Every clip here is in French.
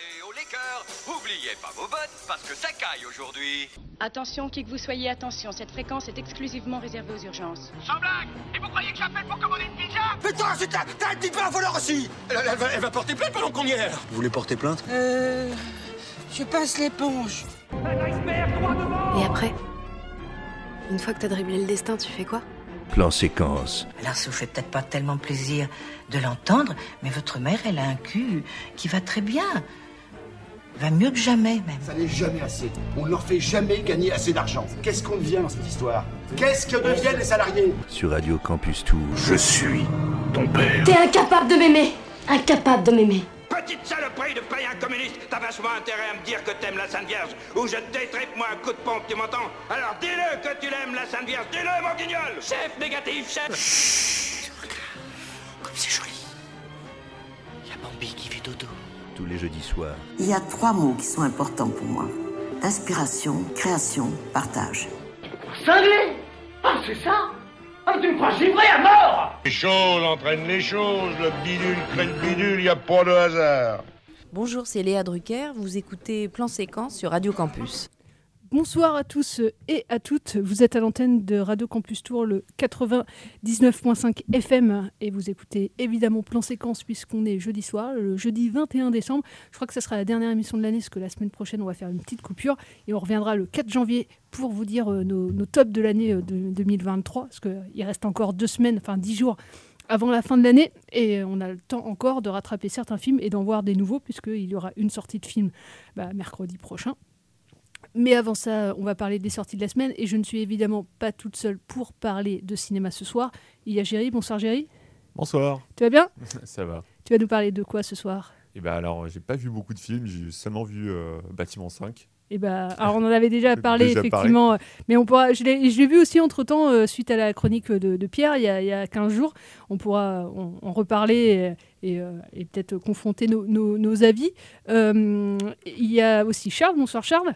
Et au cœurs, oubliez pas vos bottes parce que ça caille aujourd'hui. Attention, qui que vous soyez, attention, cette fréquence est exclusivement réservée aux urgences. Sans blague Et vous croyez que j'appelle pour commander une pizza? Putain, c'est un, t'as un petit peu un voleur aussi elle, elle va, elle va porter plainte pendant qu'on y est Vous voulez porter plainte? Euh. Je passe l'éponge. Et après Une fois que t'as dribblé le destin, tu fais quoi? Plan séquence. Alors, ça vous fait peut-être pas tellement plaisir de l'entendre, mais votre mère, elle a un cul qui va très bien. Va mieux que jamais, même. Ça n'est jamais assez. On ne leur fait jamais gagner assez d'argent. Qu'est-ce qu'on devient dans cette histoire? Qu'est-ce que deviennent les salariés? Sur Radio Campus Tour. Je suis ton père. T'es incapable de m'aimer Incapable de m'aimer Petite saloperie de païen communiste T'as vachement intérêt à me dire que t'aimes la Sainte Vierge ou je te détripe moi un coup de pompe, tu m'entends? Alors dis-le que tu l'aimes la Sainte Vierge, dis-le mon guignol Chef négatif, chef Comme c'est joli. Il y a Bambi qui fait dodo. Tous les jeudis soirs. Il y a trois mots qui sont importants pour moi. Inspiration, création, partage. Cinglé Ah, c'est ça Ah, tu me crois givré à mort Les choses entraînent les choses, le bidule crée le bidule, y a pas de hasard. Bonjour, c'est Léa Drucker, vous écoutez Plan Séquence sur Radio Campus. Bonsoir à tous et à toutes. Vous êtes à l'antenne de Radio Campus Tour, le 99.5 FM, et vous écoutez évidemment Plan Séquence puisqu'on est jeudi soir, le jeudi 21 décembre. Je crois que ce sera la dernière émission de l'année, parce que la semaine prochaine, on va faire une petite coupure et on reviendra le 4 janvier pour vous dire euh, nos, tops de l'année euh, de 2023, parce qu'il reste encore deux semaines, enfin dix jours avant la fin de l'année et on a le temps encore de rattraper certains films et d'en voir des nouveaux puisqu'il y aura une sortie de film bah, mercredi prochain. Mais avant ça, on va parler des sorties de la semaine et je ne suis évidemment pas toute seule pour parler de cinéma ce soir. Il y a Géry. Bonsoir Géry. Bonsoir. Tu vas bien Ça va. Tu vas nous parler de quoi ce soir? Et ben alors, j'ai pas vu beaucoup de films, j'ai seulement vu euh, Bâtiment 5. et bah, alors on en avait déjà parlé Déjà effectivement, euh, mais on pourra. Je l'ai je l'ai vu aussi entre temps suite à la chronique de, de Pierre il y, a, il y a 15 jours. On pourra en, en reparler et, et, euh, et peut-être confronter nos, nos- nos avis. Euh, il y a aussi Charles. Bonsoir Charles.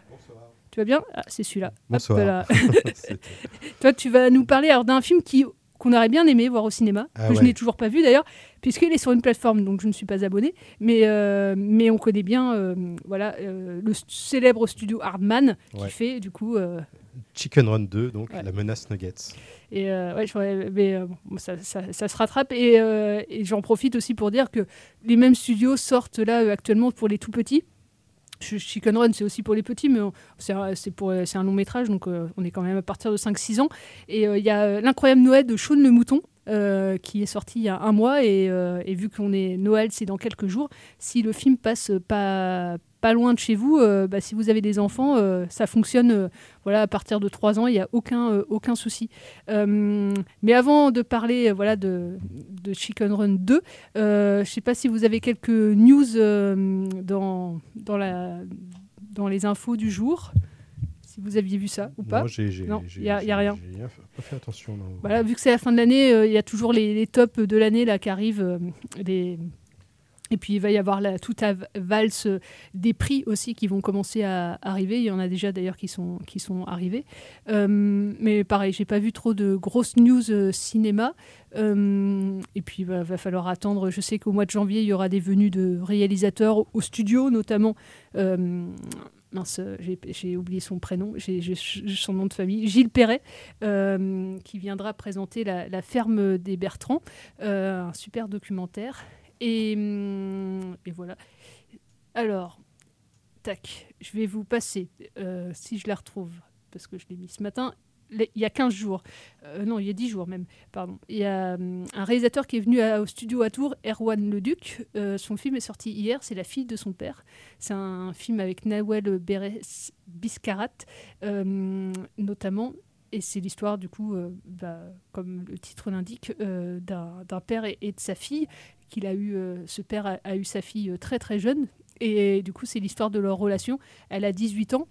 Tu vas bien? Ah, C'est celui-là. Bonsoir. Toi, tu vas nous parler alors d'un film qui qu'on aurait bien aimé voir au cinéma, Ah que je n'ai toujours pas vu d'ailleurs, puisqu'il est sur une plateforme, donc je ne suis pas abonné, mais, euh, mais on connaît bien euh, voilà, euh, le célèbre studio Hardman qui fait du coup... Chicken Run 2, donc Ouais. la menace Nuggets. et ouais, je pourrais- mais bon, ça, ça- ça se rattrape. Et, et j'en profite aussi pour dire que les mêmes studios sortent là actuellement pour les tout petits. Ch- Chicken Run, c'est aussi pour les petits, mais c'est un, long métrage, donc euh, on est quand même à partir de 5-6 ans. Et euh, il y a euh, L'incroyable Noël de Sean le Mouton, qui est sorti il y a un mois. Et, et vu qu'on est Noël, c'est dans quelques jours. Si le film passe pas, pas loin de chez vous, euh, bah, si vous avez des enfants, euh, ça fonctionne euh, voilà, à partir de 3 ans, il n'y a aucun, aucun souci. Mais avant de parler voilà, de, de Chicken Run 2, euh, je ne sais pas si vous avez quelques news dans, dans, la, dans les infos du jour. Si vous aviez vu ça ou pas Non, j'ai- j'ai- Non, j'ai- il n'y a, rien. j'ai pas fait attention. non. Voilà, vu que c'est la fin de l'année, euh, il y a toujours les, les tops de l'année là qui arrivent. euh, les- Et puis il va y avoir la, toute la valse des prix aussi qui vont commencer à arriver. Il y en a déjà d'ailleurs qui sont, qui sont arrivés. Euh, mais pareil, j'ai pas vu trop de grosses news euh, cinéma. Euh, et puis il va, va falloir attendre. Je sais qu'au mois de janvier, il y aura des venues de réalisateurs au, studio, notamment. mince, j'ai- oublié son prénom, j'ai son nom de famille, Gilles Perret, qui viendra présenter la, ferme des Bertrands, un super documentaire. Et, hum, et voilà. Alors, tac, je vais vous passer, euh, si je la retrouve, parce que je l'ai mis ce matin, il y a 15 jours, euh, non, il y a 10 jours même, pardon. Il y a hum, un réalisateur qui est venu au studio à Tours, Erwan Leduc. Euh, son film est sorti hier, c'est La fille de son père. C'est un film avec Nawel Beres Biscarat, notamment. Et c'est l'histoire, du coup, euh, bah, comme le titre l'indique, euh, d'un père et, de sa fille. Qu'il a eu, euh, ce père a, eu sa fille très très jeune. Et du coup, c'est l'histoire de leur relation. Elle a 18 ans.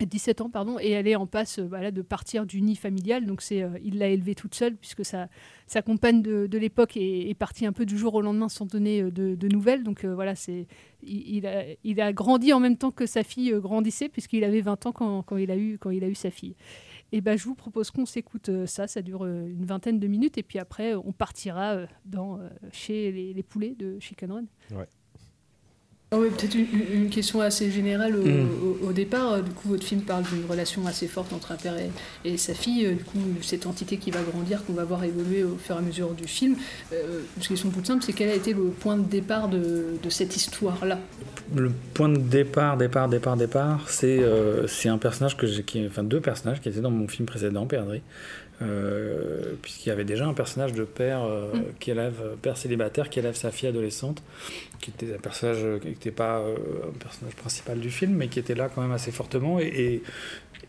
17 ans, pardon, et elle est en passe de partir du nid familial. Donc, c'est, il l'a élevée toute seule, puisque sa, sa compagne de, l'époque est, est, partie un peu du jour au lendemain sans donner de, nouvelles. Donc, voilà, c'est, il, a, grandi en même temps que sa fille grandissait, puisqu'il avait 20 ans quand, il, a eu, quand il a eu sa fille. Et ben, je vous propose qu'on s'écoute ça, ça dure une vingtaine de minutes, et puis après, on partira dans, chez les, poulets de Chicken. Ah oui, peut-être une, une, question assez générale au, mmh. au, au, départ. Du coup, votre film parle d'une relation assez forte entre un père et, et, sa fille. Du coup, cette entité qui va grandir, qu'on va voir évoluer au fur et à mesure du film. Euh, une question toute simple, c'est quel a été le point de départ de, de cette histoire-là? Le point de départ, départ, départ, départ, c'est euh, un personnage que j'ai, enfin deux personnages qui étaient dans mon film précédent, Perdrix. Euh, puisqu'il y avait déjà un personnage de père euh, mmh. qui élève père célibataire qui élève sa fille adolescente qui était un personnage qui n'était pas euh, un personnage principal du film mais qui était là quand même assez fortement et,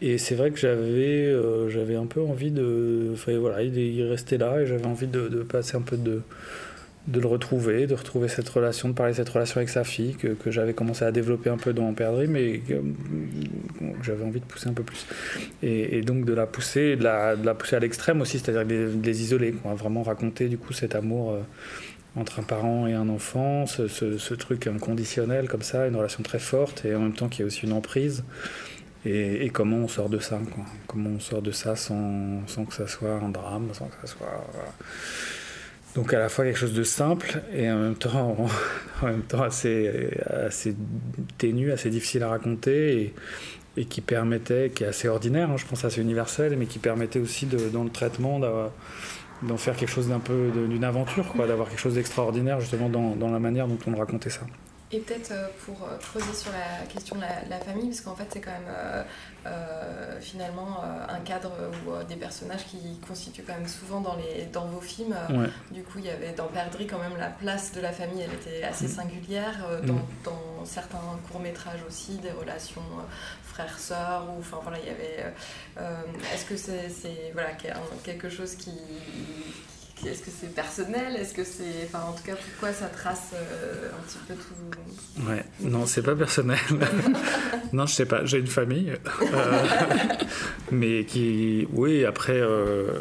et, et c'est vrai que j'avais j'avais un peu envie de enfin, voilà il, il restait là et j'avais envie de, de, passer un peu de de le retrouver, de retrouver cette relation, de parler de cette relation avec sa fille que, que j'avais commencé à développer un peu dans Perdrix, mais que, j'avais envie de pousser un peu plus. Et, et donc de la pousser, de la, de la pousser à l'extrême aussi, c'est-à-dire de, les isoler, quoi, vraiment raconter du coup cet amour euh, entre un parent et un enfant, ce, ce, truc inconditionnel comme ça, une relation très forte et en même temps qui a aussi une emprise. Et, et, comment on sort de ça, quoi. comment on sort de ça sans, sans que ça soit un drame, sans que ça soit... donc à la fois quelque chose de simple et en même temps, assez, assez ténu, assez difficile à raconter et, qui permettait, qui est assez ordinaire, hein, je pense assez universel, mais qui permettait aussi dans le traitement d'en faire quelque chose d'un peu d'une aventure, d'avoir quelque chose d'extraordinaire justement dans, dans la manière dont on racontait ça. Et peut-être euh, pour creuser sur la question de la, la famille, parce qu'en fait c'est quand même euh, euh, finalement euh, un cadre ou euh, des personnages qui constituent quand même souvent dans, les, dans vos films. Ouais. Du coup il y avait dans Perdrix quand même la place de la famille, elle était assez mmh. singulière. Dans, mmh. dans, certains courts-métrages aussi, des relations frères-sœurs, ou enfin voilà, il y avait... Est-ce que c'est voilà, quelque chose qui est-ce que c'est personnel? Est-ce que c'est. Enfin, en tout cas, pourquoi ça trace euh, un petit peu tout. Ouais, non, c'est pas personnel. non, je sais pas. J'ai une famille. Euh, mais qui. Oui, après. Euh,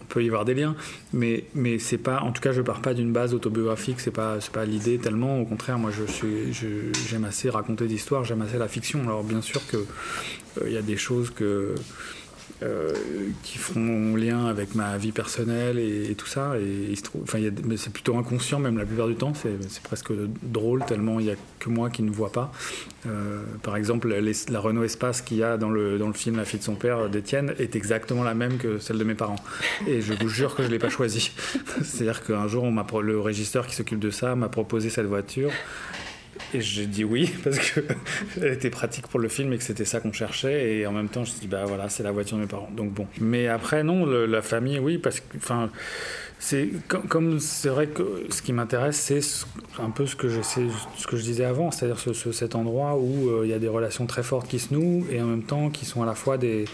on peut y avoir des liens. Mais, mais c'est pas. En tout cas, je pars pas d'une base autobiographique. C'est pas, pas l'idée tellement. Au contraire, moi, je suis. J'aime assez raconter d'histoires. J'aime assez la fiction. Alors, bien sûr qu'il il y a des choses que euh, qui font lien avec ma vie personnelle et, tout ça. Et c'est plutôt inconscient même la plupart du temps. C'est presque drôle tellement il n'y a que moi qui ne vois pas. Euh, par exemple, la Renault Espace qu'il y a dans le, dans le film La fille de son père d'Étienne est exactement la même que celle de mes parents. Et je vous jure que je ne l'ai pas choisie. C'est-à-dire qu'un jour, le régisseur qui s'occupe de ça m'a proposé cette voiture. Et j'ai dit oui parce qu'elle était pratique pour le film et que c'était ça qu'on cherchait. Et en même temps, je me suis dit, bah voilà, c'est la voiture de mes parents. Donc bon. Mais après, non, la famille, oui, parce que, enfin, c'est comme c'est vrai que ce qui m'intéresse, c'est un peu ce que, je, ce que je disais avant, c'est-à-dire ce, ce, cet endroit où euh, il y a des relations très fortes qui se nouent et en même temps qui sont à la fois des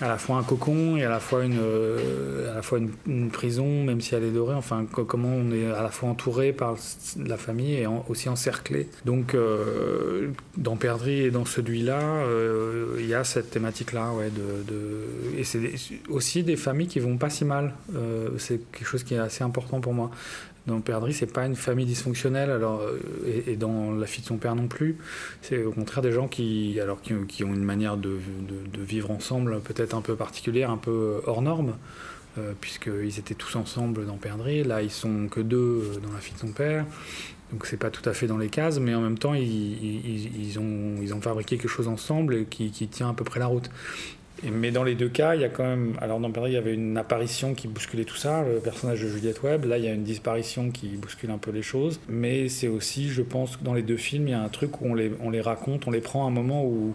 à la fois un cocon et à la fois une, euh, à la fois une, une, prison, même si elle est dorée. Enfin, comment on est à la fois entouré par la famille et aussi encerclé. Donc, euh, dans Perdrix et dans celui-là, euh, il y a cette thématique-là, ouais, de, de... et c'est aussi des familles qui vont pas si mal. Euh, c'est quelque chose qui est assez important pour moi dans Perdrix, c'est pas une famille dysfonctionnelle, alors, et, dans La fille de son père non plus. C'est au contraire des gens qui, ont une manière de, vivre ensemble peut-être un peu particulière, un peu hors norme, euh, puisqu'ils étaient tous ensemble dans Perdrix. Là, ils sont que deux dans La fille de son père. Donc c'est pas tout à fait dans les cases, mais en même temps, ils, ont, fabriqué quelque chose ensemble qui tient à peu près la route. Mais dans les deux cas, il y a quand même. Alors, dans Perdrix, il y avait une apparition qui bousculait tout ça, le personnage de Juliette Webb. Là, il y a une disparition qui bouscule un peu les choses. Mais c'est aussi, je pense, que dans les deux films, il y a un truc où on les, on les raconte, on les prend à un moment où,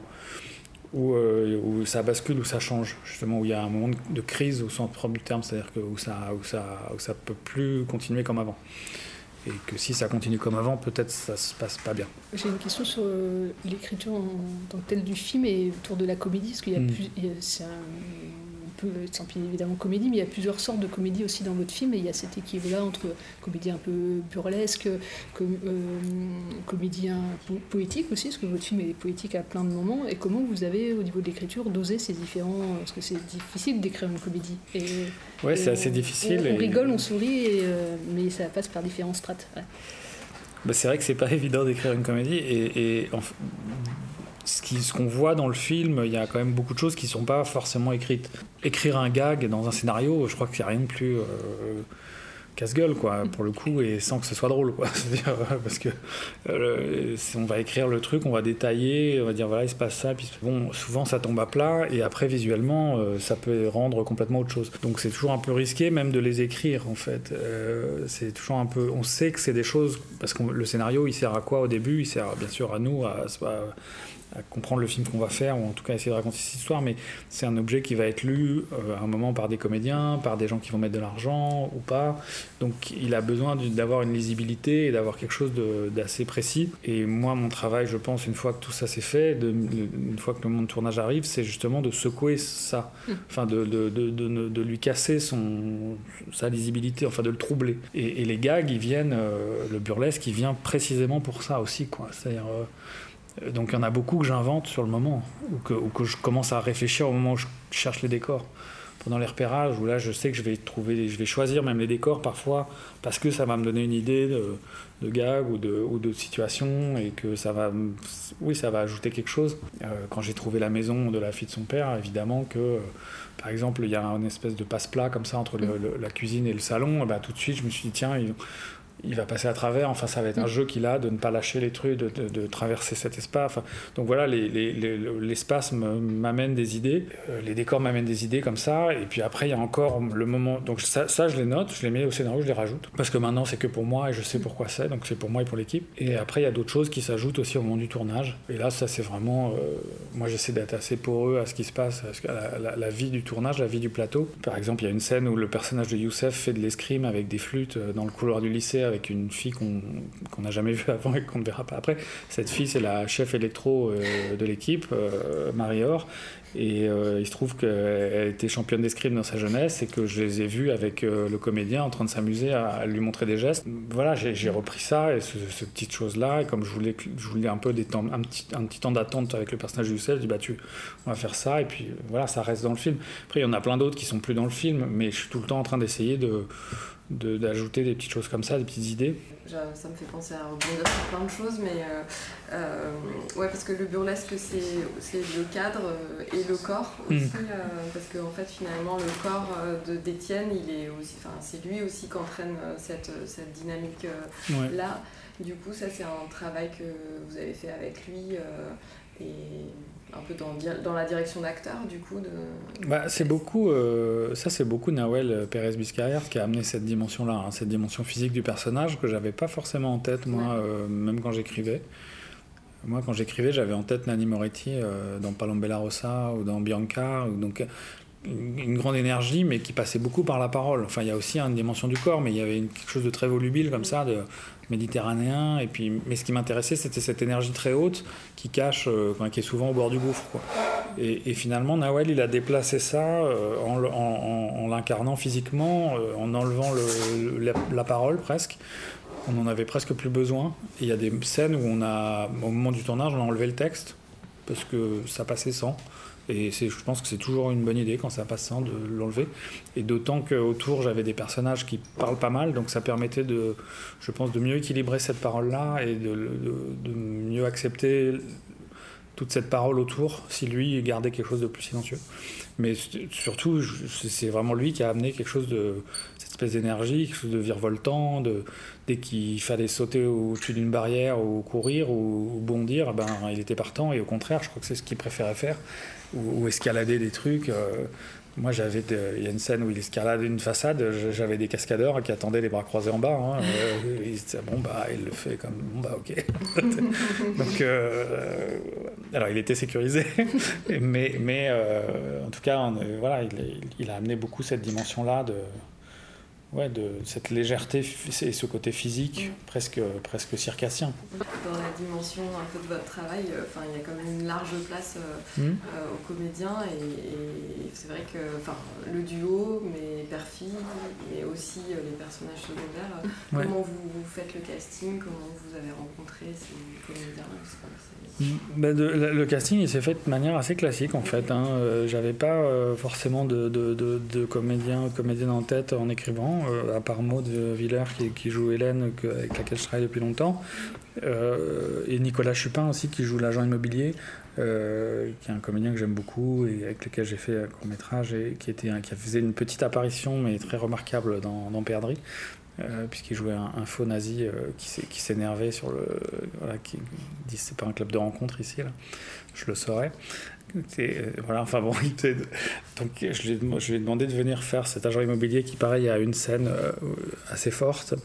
euh, où ça bascule, où ça change. Justement, où il y a un moment de crise au sens propre du terme, c'est-à-dire où ça, où, ça, où ça peut plus continuer comme avant et que si ça continue comme avant, peut-être ça se passe pas bien. J'ai une question sur euh, l'écriture en tant que telle du film et autour de la comédie, parce qu'il y a, Mm. plus, c'est un peu, sans évidemment comédie, mais il y a plusieurs sortes de comédie aussi dans votre film, et il y a cet équilibre-là entre comédie un peu burlesque, com- euh, comédie un peu poétique aussi, parce que votre film est poétique à plein de moments, et comment vous avez, au niveau de l'écriture, dosé ces différents... Parce que c'est difficile d'écrire une comédie. Et, Ouais, c'est assez difficile On, on et- rigole, on sourit, et, euh, mais ça passe par différentes strates. ouais. Bah, c'est vrai que c'est pas évident d'écrire une comédie et, et en f- ce qu'on voit dans le film, il y a quand même beaucoup de choses qui sont pas forcément écrites. Écrire un gag dans un scénario, je crois qu'il n'y a rien de plus euh, casse-gueule quoi pour le coup et sans que ce soit drôle quoi. Euh, parce que euh, on va écrire le truc, on va détailler, on va dire voilà il se passe ça, puis bon souvent ça tombe à plat et après visuellement euh, ça peut rendre complètement autre chose. Donc c'est toujours un peu risqué même de les écrire en fait. C'est toujours un peu, on sait que c'est des choses parce que le scénario il sert à quoi au début? Il sert bien sûr à nous à- à comprendre le film qu'on va faire, ou en tout cas essayer de raconter cette histoire, mais c'est un objet qui va être lu euh, à un moment par des comédiens, par des gens qui vont mettre de l'argent ou pas. Donc il a besoin d'avoir une lisibilité et d'avoir quelque chose d'assez précis. Et moi, mon travail, je pense, une fois que tout ça c'est fait, de- une fois que le moment de tournage arrive, c'est justement de secouer ça, Mm. enfin de, de, de, lui casser son, sa lisibilité, enfin de le troubler. Et, et les gags, ils viennent, euh, le burlesque, il vient précisément pour ça aussi, quoi. C'est-à-dire. euh, Donc il y en a beaucoup que j'invente sur le moment, ou que, je commence à réfléchir au moment où je cherche les décors. Pendant les repérages, où là je sais que je vais trouver, je vais choisir même les décors parfois, parce que ça va me donner une idée de, de gag ou de, ou situation, et que ça va, oui, ça va ajouter quelque chose. Euh, quand j'ai trouvé la maison de la fille de son père, évidemment que, euh, par exemple, il y a une espèce de passe-plat comme ça entre la cuisine et le salon, et bah, tout de suite je me suis dit, tiens, il, il va passer à travers. Enfin, ça va être un jeu qu'il a de ne pas lâcher les trucs, de, de- de traverser cet espace. Enfin, donc voilà, les- les- les- l'espace m'amène des idées, euh, les décors m'amènent des idées comme ça. Et puis après, il y a encore le moment. Donc ça, ça, je les note, je les mets au scénario, je les rajoute. Parce que maintenant, c'est que pour moi et je sais pourquoi c'est. Donc c'est pour moi et pour l'équipe. Et après, il y a d'autres choses qui s'ajoutent aussi au moment du tournage. Et là, ça, c'est vraiment. euh, moi, j'essaie d'être assez poreux à ce qui se passe, à, la- la vie du tournage, la vie du plateau. Par exemple, il y a une scène où le personnage de Youssef fait de l'escrime avec des flûtes euh, dans le couloir du lycée avec une fille qu'on n'a jamais vue avant et qu'on ne verra pas après. Cette fille, c'est la chef électro euh, de l'équipe, euh, Marie-Or. Et euh, il se trouve qu'elle était championne d'escrime dans sa jeunesse et que je les ai vus avec euh, le comédien en train de s'amuser à, lui montrer des gestes. Voilà, j'ai repris ça et ce, ce petite chose-là. Et comme je voulais, un peu un, petit, un petit temps d'attente avec le personnage de Youssef, je dis bah tu, on va faire ça et puis voilà, ça reste dans le film. Après, il y en a plein d'autres qui sont plus dans le film, mais je suis tout le temps en train d'essayer de de- d'ajouter des petites choses comme ça, des petites idées. Ça me fait penser à rebondir sur plein de choses, mais euh, euh, ouais, parce que le burlesque, c'est c'est le cadre euh, et le corps Mm. aussi, euh, parce qu'en fait, finalement, le corps de d'Étienne, il est aussi, enfin, c'est lui aussi qui entraîne cette, cette dynamique Ouais. là. Du coup, ça, c'est un travail que vous avez fait avec lui et un peu dans, la direction d'acteur, du coup. De... Bah, c'est beaucoup, euh, ça c'est beaucoup Nawel Pérez Biscarrière qui a amené cette dimension-là, hein, cette dimension physique du personnage que j'avais pas forcément en tête moi, euh, même quand j'écrivais. Moi, quand j'écrivais, j'avais en tête Nanni Moretti euh, dans Palombella Rossa ou dans Bianca, ou donc une, grande énergie, mais qui passait beaucoup par la parole. Enfin, il y a aussi une dimension du corps, mais il y avait quelque chose de très volubile comme ça, de méditerranéen. Et puis, mais ce qui m'intéressait, c'était cette énergie très haute qui cache, euh, qui est souvent au bord du gouffre. Et, finalement, Nawel, il a déplacé ça euh, en, l'incarnant physiquement, euh, en enlevant le- la, parole presque. On en avait presque plus besoin. Il y a des scènes où on a, au moment du tournage, on a enlevé le texte parce que ça passait sans. Et je pense que c'est toujours une bonne idée quand ça passe sans de l'enlever. Et d'autant qu'autour, j'avais des personnages qui parlent pas mal, donc ça permettait de, je pense, de mieux équilibrer cette parole-là et de, mieux accepter toute cette parole autour si lui gardait quelque chose de plus silencieux. Mais surtout, c'est vraiment lui qui a amené quelque chose de cette espèce d'énergie, quelque chose de virevoltant, de dès qu'il fallait sauter au-dessus d'une barrière ou courir ou, ou bondir, ben il était partant et au contraire, je crois que c'est ce qu'il préférait faire ou, ou escalader des trucs. euh, moi, j'avais, il y a une scène où il escalade une façade, j'avais des cascadeurs qui attendaient les bras croisés en bas. hein, euh, se disaient, bon, bah, il le fait comme, bon, bah, ok. Donc, euh, alors, il était sécurisé, mais, mais euh, en tout cas, on- voilà, il, il a amené beaucoup cette dimension-là de, ouais, de cette légèreté et ce côté physique presque, presque circassien. Dans la dimension un peu de votre travail, euh, enfin, il y a quand même une large place euh, Mhm. euh, aux comédiens et, et c'est vrai que enfin, le duo, mais père-fille, mais aussi euh, les personnages secondaires, euh, Ouais. comment vous, vous faites le casting, comment vous avez rencontré ces comédiens Ben, de- le, le casting il s'est fait de manière assez classique en fait. Hein. Euh, J'avais pas euh, forcément de, de, de, de comédien, comédienne en tête en écrivant, à part Maud Villers qui, joue Hélène, avec laquelle je travaille depuis longtemps, Euh, et Nicolas Chupin aussi qui joue l'agent immobilier, euh, qui est un comédien que j'aime beaucoup et avec lequel j'ai fait un court métrage et qui, faisait une petite apparition mais très remarquable dans, dans Perdrix. euh, puisqu'il jouait un, faux nazi euh, qui s'énervait sur le. Voilà, qui dit c'est pas un club de rencontre ici, là. Je le saurais. Euh, voilà, enfin bon, donc je lui, ai, je lui ai demandé de venir faire cet agent immobilier qui, pareil, a une scène euh, assez forte.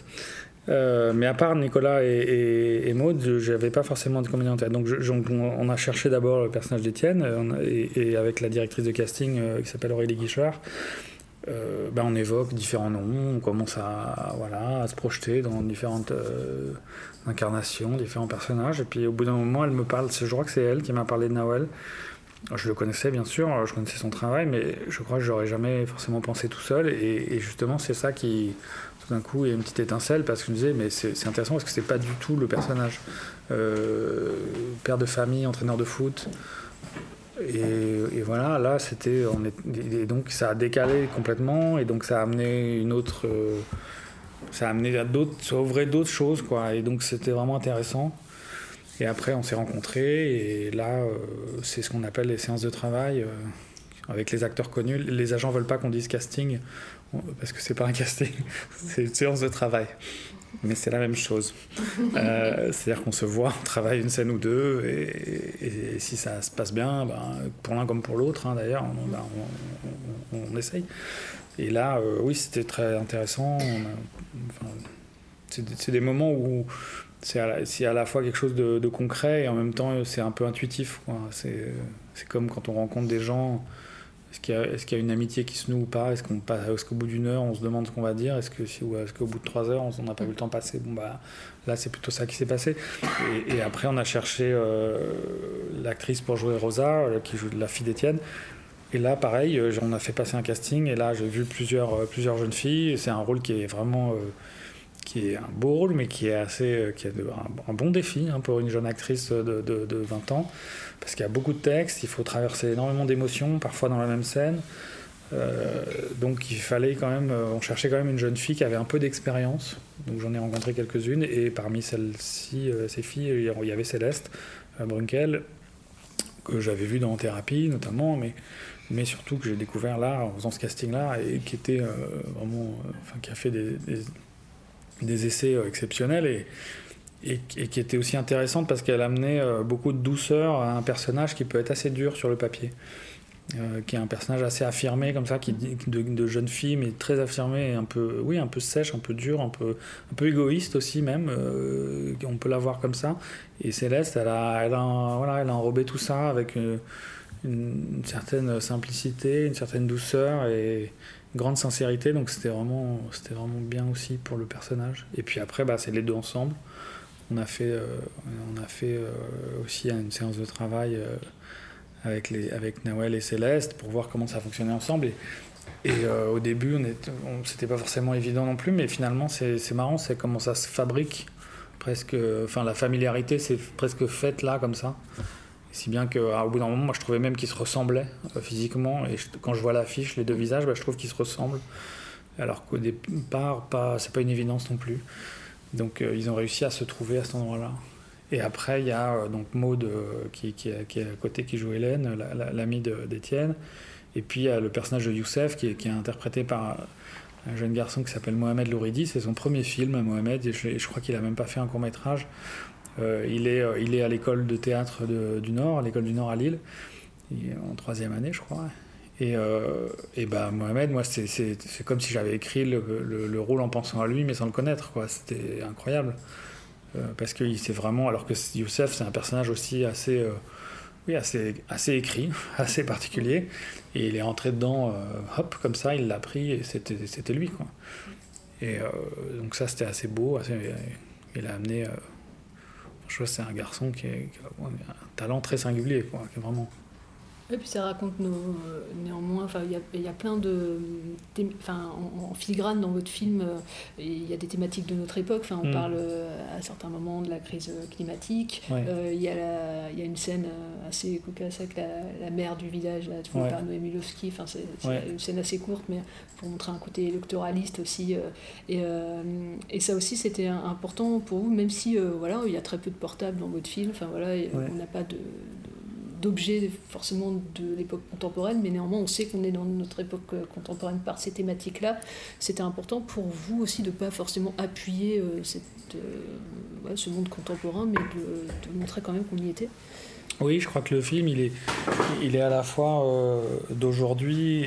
Euh, mais à part Nicolas et, et, Maud, je n'avais pas forcément de comédien. Donc, on a cherché d'abord le personnage d'Étienne, et, et avec la directrice de casting qui s'appelle Aurélie Guichard, ben, on évoque différents noms, on commence à, voilà, à se projeter dans différentes incarnations, différents personnages. Et puis au bout d'un moment, elle me parle, je crois que c'est elle qui m'a parlé de Nawel. Je le connaissais bien sûr, je connaissais son travail, mais je crois que j'aurais jamais forcément pensé tout seul. Et, justement, c'est ça qui, tout d'un coup, il y a une petite étincelle parce que je me disais, mais c'est intéressant parce que c'est pas du tout le personnage. Euh, père de famille, entraîneur de foot. Et, voilà, là, c'était. Et donc, ça a décalé complètement, et donc, ça a amené une autre. euh, ça a amené à d'autres. Ça ouvrait d'autres choses, quoi. Et donc, c'était vraiment intéressant. Et après, on s'est rencontrés, et là, euh, c'est ce qu'on appelle les séances de travail. euh, avec les acteurs connus, les agents veulent pas qu'on dise casting parce que c'est pas un casting, c'est une séance de travail. Mais c'est la même chose. Euh, C'est-à-dire qu'on se voit, on travaille une scène ou deux, et, et- et si ça se passe bien, ben, pour l'un comme pour l'autre, hein, d'ailleurs, on, ben, on- on- on essaye. Et là, euh, oui, c'était très intéressant. Enfin, c'est des moments où c'est à, la- fois quelque chose de, concret et en même temps c'est un peu intuitif. C'est comme quand on rencontre des gens. Est-ce qu'il y, a- une amitié qui se noue ou pas? Est-ce qu'au bout d'une heure on se demande ce qu'on va dire? Est-ce qu'au bout de trois heures on n'a pas vu le temps passer Bon bah là c'est plutôt ça qui s'est passé. Et, après on a cherché euh, l'actrice pour jouer Rosa, euh, qui joue la fille d'Étienne. Et là, pareil, euh, on a fait passer un casting et là, j'ai vu plusieurs, jeunes filles. C'est un rôle qui est vraiment, qui est un beau rôle, mais qui est assez, euh, qui est un, bon défi hein, pour une jeune actrice de, de, de 20 ans, parce qu'il y a beaucoup de textes, il faut traverser énormément d'émotions, parfois dans la même scène. Euh, donc il fallait quand même, euh, on cherchait quand même une jeune fille qui avait un peu d'expérience. Donc j'en ai rencontré quelques-unes et parmi celles-ci, ces filles, il y avait Céleste Brunkel que j'avais vu dans Thérapie notamment, mais mais surtout que j'ai découvert là en faisant ce casting-là et qui était vraiment, qui a fait des, des essais euh, exceptionnels et, et, qui était aussi intéressante parce qu'elle amenait euh, beaucoup de douceur à un personnage qui peut être assez dur sur le papier. Euh, qui est un personnage assez affirmé comme ça, qui de, jeune fille mais très affirmé, un peu, oui, un peu sèche, un peu dur, un peu, un peu égoïste aussi même. on peut la voir comme ça. Et Céleste, elle a, elle voilà, elle a enrobé tout ça avec une, une certaine simplicité, une certaine douceur et grande sincérité. Donc c'était vraiment, c'était vraiment bien aussi pour le personnage. Et puis après, bah, c'est les deux ensemble. On a fait, euh, on a fait euh, aussi une séance de travail. euh, avec, les, avec Nawel et Céleste pour voir comment ça fonctionnait ensemble. Et, au début, on était- on- c'était pas forcément évident non plus, mais finalement, c'est marrant, c'est comment ça se fabrique. Presque, enfin, la familiarité, c'est presque faite là, comme ça. Si bien qu'au bout d'un moment, moi, je trouvais même qu'ils se ressemblaient euh, physiquement. Et quand je vois l'affiche, les deux visages, bah, je trouve qu'ils se ressemblent. Alors qu'au départ, pas, c'est pas une évidence non plus. Donc, euh, ils ont réussi à se trouver à cet endroit-là. Et après, il y a euh, donc Maud euh, qui, qui, est- à côté, qui joue Hélène, la- la- l'amie de- d'Étienne. Et puis il y a le personnage de Youssef qui est, qui est interprété par un jeune garçon qui s'appelle Mohamed Louridi. C'est son premier film, Mohamed, et je, je crois qu'il a même pas fait un court métrage. Il, est, euh, il est à l'école de théâtre du Nord, à l'école du Nord à Lille, en troisième année, je crois. Et, euh, et bah, Mohamed, moi, c'est- comme si j'avais écrit le, le- le rôle en pensant à lui, mais sans le connaître. C'était incroyable. Euh, parce que c'est vraiment, alors que Youssef, c'est un personnage aussi assez, euh, oui, assez, assez écrit, assez particulier, et il est rentré dedans, euh, hop, comme ça, il l'a pris, et c'était lui, quoi. Et euh, donc ça, c'était assez beau. Assez, il a amené... Je vois, c'est un garçon qui a un talent très singulier, quoi, qui est vraiment... Et puis ça raconte nos, euh, néanmoins, enfin il y y a plein de, enfin en, en filigrane dans votre film, euh, il y a des thématiques de notre époque. Enfin on Mm. parle euh, à certains moments de la crise euh, climatique. Ouais. Il y a la- il y a une scène assez cocasse avec la, la mère du village, là, Ouais. par Noémie. Enfin c'est Ouais. une scène assez courte, mais pour montrer un côté électoraliste aussi. et, et ça aussi c'était important pour vous, même si voilà il y a très peu de portables dans votre film. Enfin voilà, et, Ouais. on n'a pas de- d'objets forcément de l'époque contemporaine, mais néanmoins on sait qu'on est dans notre époque euh, contemporaine par ces thématiques-là. C'était important pour vous aussi de ne pas forcément appuyer euh, cette, euh, ce monde contemporain, mais de, montrer quand même qu'on y était. Oui, je crois que le film, il est, il est à la fois d'aujourd'hui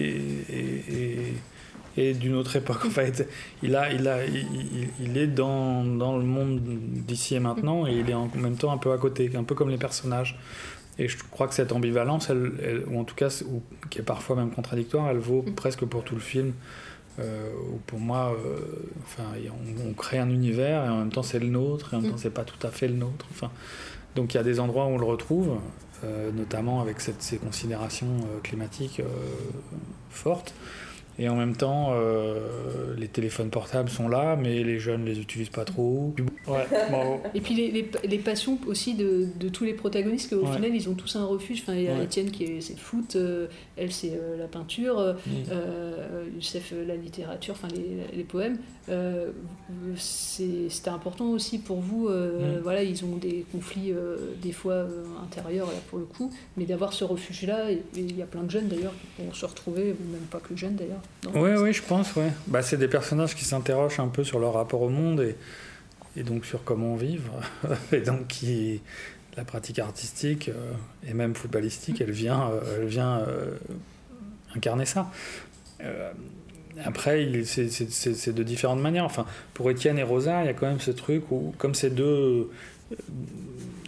et, d'une autre époque. En fait, il, a, il, a, il est dans, dans le monde d'ici et maintenant, et il est en même temps un peu à côté, un peu comme les personnages. Et je crois que cette ambivalence, elle, elle- ou en tout cas, ou, qui est parfois même contradictoire, elle vaut presque pour tout le film. Euh, où pour moi, euh, enfin, on, on crée un univers et en même temps c'est le nôtre, et en même temps c'est pas tout à fait le nôtre. Enfin, donc il y a des endroits où on le retrouve, euh, notamment avec cette- ces considérations climatiques fortes. Et en même temps, euh, les téléphones portables sont là, mais les jeunes les utilisent pas trop. Ouais, bravo. Et puis les, les, les passions aussi de, de tous les protagonistes, qu'au Ouais. final ils ont tous un refuge. Enfin, il y a Ouais. Étienne qui est c'est le foot, euh, elle c'est euh, la peinture, euh, Mm. euh, Youssef la littérature, enfin les, les poèmes. Euh, c'est- C'était important aussi pour vous. euh, Mm. Voilà, ils ont des conflits euh, des fois euh, intérieurs là pour le coup, mais d'avoir ce refuge là. Et et il y a plein de jeunes d'ailleurs qui vont se retrouver, ou même pas que jeunes d'ailleurs. Oui, oui, je pense, ouais. Bah, c'est des personnages qui s'interrogent un peu sur leur rapport au monde et, et donc sur comment vivre. et donc qui, la pratique artistique euh, et même footballistique, elle vient, euh, elle vient euh, incarner ça. Après, c'est de différentes manières. Enfin, pour Étienne et Rosa, il y a quand même ce truc où, comme ces deux.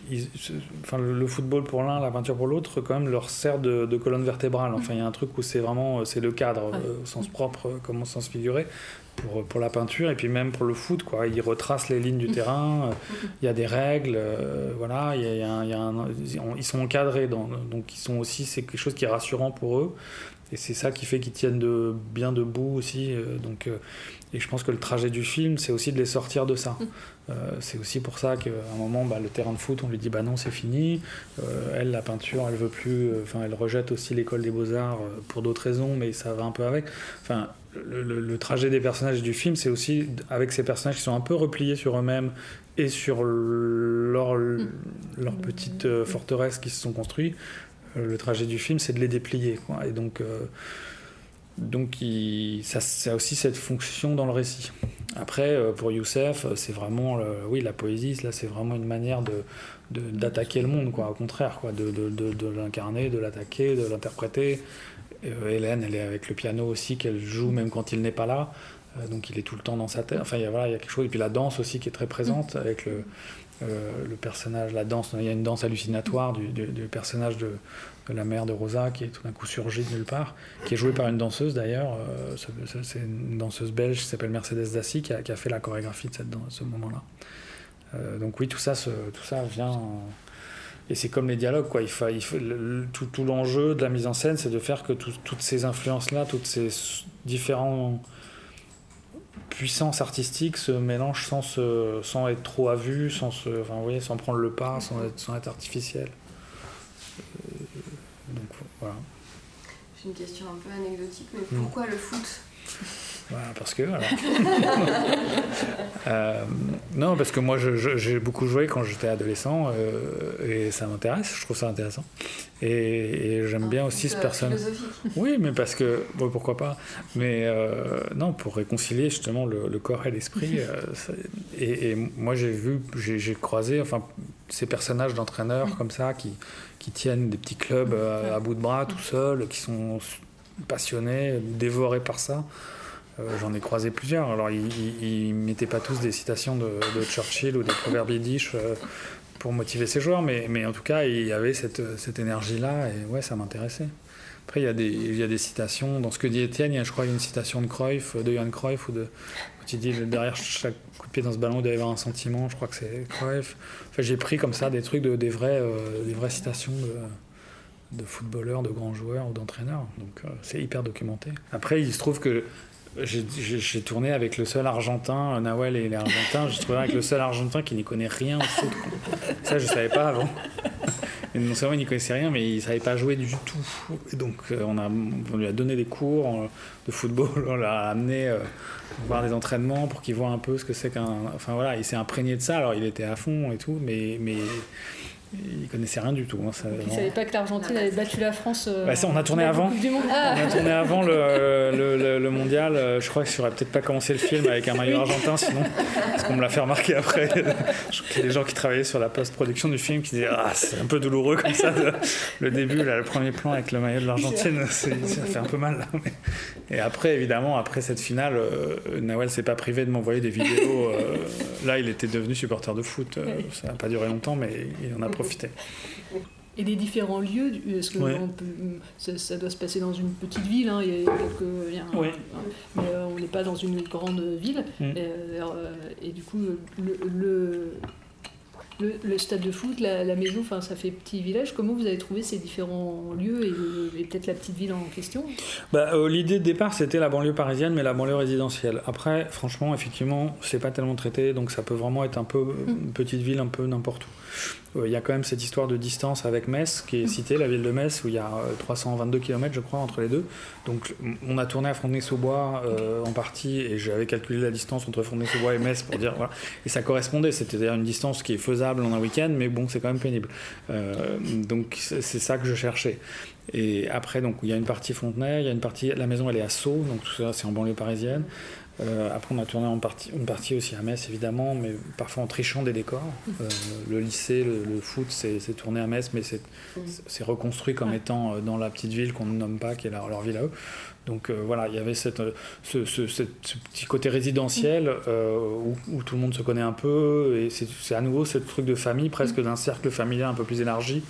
Ils- ce- enfin, le, football pour l'un, la peinture pour l'autre, quand même leur sert de, de colonne vertébrale. Enfin, il y a un truc où c'est vraiment euh, c'est le cadre euh, au sens propre euh, comme au sens figuré pour, pour la peinture et puis même pour le foot. Quoi. Ils retracent les lignes du terrain. euh, Il y a des règles. euh, voilà. Il y a, y a un- il y a un- ils sont encadrés, dans, donc ils sont aussi c'est quelque chose qui est rassurant pour eux. Et c'est ça qui fait qu'ils tiennent de, bien debout aussi. euh, donc, euh, et je pense que le trajet du film, c'est aussi de les sortir de ça. Euh, c'est aussi pour ça qu'à un moment, bah, le terrain de foot, on lui dit bah non, c'est fini. Elle, la peinture, elle veut plus. Enfin, elle rejette aussi l'école des beaux-arts euh, pour d'autres raisons, mais ça va un peu avec. Enfin, le, le- le trajet des personnages du film, c'est aussi avec ces personnages qui sont un peu repliés sur eux-mêmes et sur leur, leur petite forteresse qui se sont construits. Euh, le trajet du film, c'est de les déplier. Quoi. Et donc, euh, donc ça, a aussi cette fonction dans le récit. Après, euh, pour Youssef, c'est vraiment, oui, la poésie, là, c'est vraiment une manière de d'attaquer le monde, quoi. Au contraire, quoi, de, l'incarner, de l'attaquer, de l'interpréter. Hélène, elle est avec le piano aussi, qu'elle joue même quand il n'est pas là. Donc il est tout le temps dans sa tête. Enfin, il y a, voilà, il y a quelque chose. Et puis la danse aussi qui est très présente avec le, euh, le personnage, la danse. Il y a une danse hallucinatoire du, personnage de, la mère de Rosa qui est tout d'un coup surgi de nulle part, qui est jouée par une danseuse d'ailleurs. Euh, ce- ce- c'est une danseuse belge qui s'appelle Mercedes Dassi qui a, fait la chorégraphie de cette, dan- ce moment-là. Euh, donc oui, tout ça, tout ça vient. Et c'est comme les dialogues, quoi. Il faut, tout, l'enjeu de la mise en scène, c'est de faire que tout- toutes ces influences-là, toutes ces différents puissances artistiques se mélangent sans, se, sans être trop à vue, sans, se, enfin, sans prendre le pas, sans être, sans être artificiel. Euh, donc voilà. J'ai une question un peu anecdotique, mais pourquoi le foot? Parce que. voilà. Euh, non, parce que moi, j'ai beaucoup joué quand j'étais adolescent euh, et ça m'intéresse, je trouve ça intéressant. Et, et j'aime bien aussi ce euh, personnage. Oui, mais parce que. Bon, pourquoi pas Mais euh, non, pour réconcilier justement le, le corps et l'esprit. et, et moi, j'ai vu, j'ai croisé enfin, ces personnages d'entraîneurs comme ça qui, qui tiennent des petits clubs euh, à bout de bras tout seuls, qui sont passionnés, dévorés par ça. Euh, J'en ai croisé plusieurs. Alors, ils, ils mettaient pas tous des citations de, Churchill ou des proverbes yiddish euh, pour motiver ses joueurs, mais, mais en tout cas, il y avait cette, cette énergie-là, et ouais, ça m'intéressait. Après, il y, a des, il y a des citations. Dans ce que dit Étienne, il y a, je crois, une citation de Cruyff, de Johan Cruyff, où il dit derrière chaque coup de pied dans ce ballon, il doit y avoir un sentiment. Je crois que c'est Cruyff. Enfin, j'ai pris comme ça des trucs, de, des, vrais, euh, des vraies citations de, de footballeurs, de grands joueurs ou d'entraîneurs. Donc, euh, c'est hyper documenté. Après, il se trouve que j'ai- tourné avec le seul Argentin, Nawel et les Argentins, j'ai trouvé avec le seul Argentin qui n'y connaît rien au foot. Ça, je savais pas avant. Non seulement il n'y connaissait rien, mais il savait pas jouer du tout. Donc, euh, on, a, on lui a donné des cours euh, de football, on l'a amené euh, voir des entraînements pour qu'il voit un peu ce que c'est qu'un. Enfin voilà, il s'est imprégné de ça, alors il était à fond et tout, mais il connaissait rien du tout. hein, ça, Il vraiment. savait pas que l'Argentine avait battu la France. euh, Bah, ça, on a tourné avant. Ah. On a tourné avant le, le, le- le mondial. Euh, Je crois que j'aurais peut-être pas commencé le film avec un maillot argentin, sinon. Parce qu'on me l'a fait remarquer après. Je crois qu'il y a des gens qui travaillaient sur la post-production du film qui disaient Ah, c'est un peu douloureux comme ça. Le, début, là, le premier plan avec le maillot de l'Argentine, ça fait un peu mal. Et après, évidemment, après cette finale, euh, Nawel s'est pas privé de m'envoyer des vidéos. là, il était devenu supporter de foot. Ça n'a pas duré longtemps, mais il en a profité. Et des différents lieux, est-ce que Ouais. on peut- ça, ça doit se passer dans une petite ville, hein, il y a quelques, il y a un- Ouais. mais euh, on n'est pas dans une grande ville. Mm. Et, euh, et du coup, le, le, le, le stade de foot, la, la maison, enfin, ça fait petit village. Comment vous avez trouvé ces différents lieux et, peut-être la petite ville en question? Bah, euh, L'idée de départ, c'était la banlieue parisienne, mais la banlieue résidentielle. Après, franchement, effectivement, c'est pas tellement traité, donc ça peut vraiment être un peu euh, une petite ville, un peu n'importe où. Euh, Il y a quand même cette histoire de distance avec Metz, qui est citée, la ville de Metz, où il y a euh, 322 km, je crois, entre les deux. Donc, on a tourné à Fontenay-sous-Bois euh, en partie, et j'avais calculé la distance entre Fontenay-sous-Bois et Metz pour dire, voilà. Et ça correspondait, c'était une distance qui est faisable en un week-end, mais bon, c'est quand même pénible. Euh, donc, c'est ça que je cherchais. Et après, donc, il y a une partie Fontenay, il y a une partie, la maison elle est à Sceaux, donc tout ça c'est en banlieue parisienne. Euh, après, on a tourné en partie, une partie aussi à Metz, évidemment, mais parfois en trichant des décors. Euh, le lycée, le, le foot, c'est tourné à Metz, mais c'est reconstruit comme étant euh, dans la petite ville qu'on ne nomme pas, qui est leur, leur ville à eux. Donc euh, voilà, il y avait cette, ce, ce- cette- ce petit côté résidentiel euh, où, où tout le monde se connaît un peu, et c'est à nouveau ce truc de famille, presque d'un cercle familial un peu plus élargi,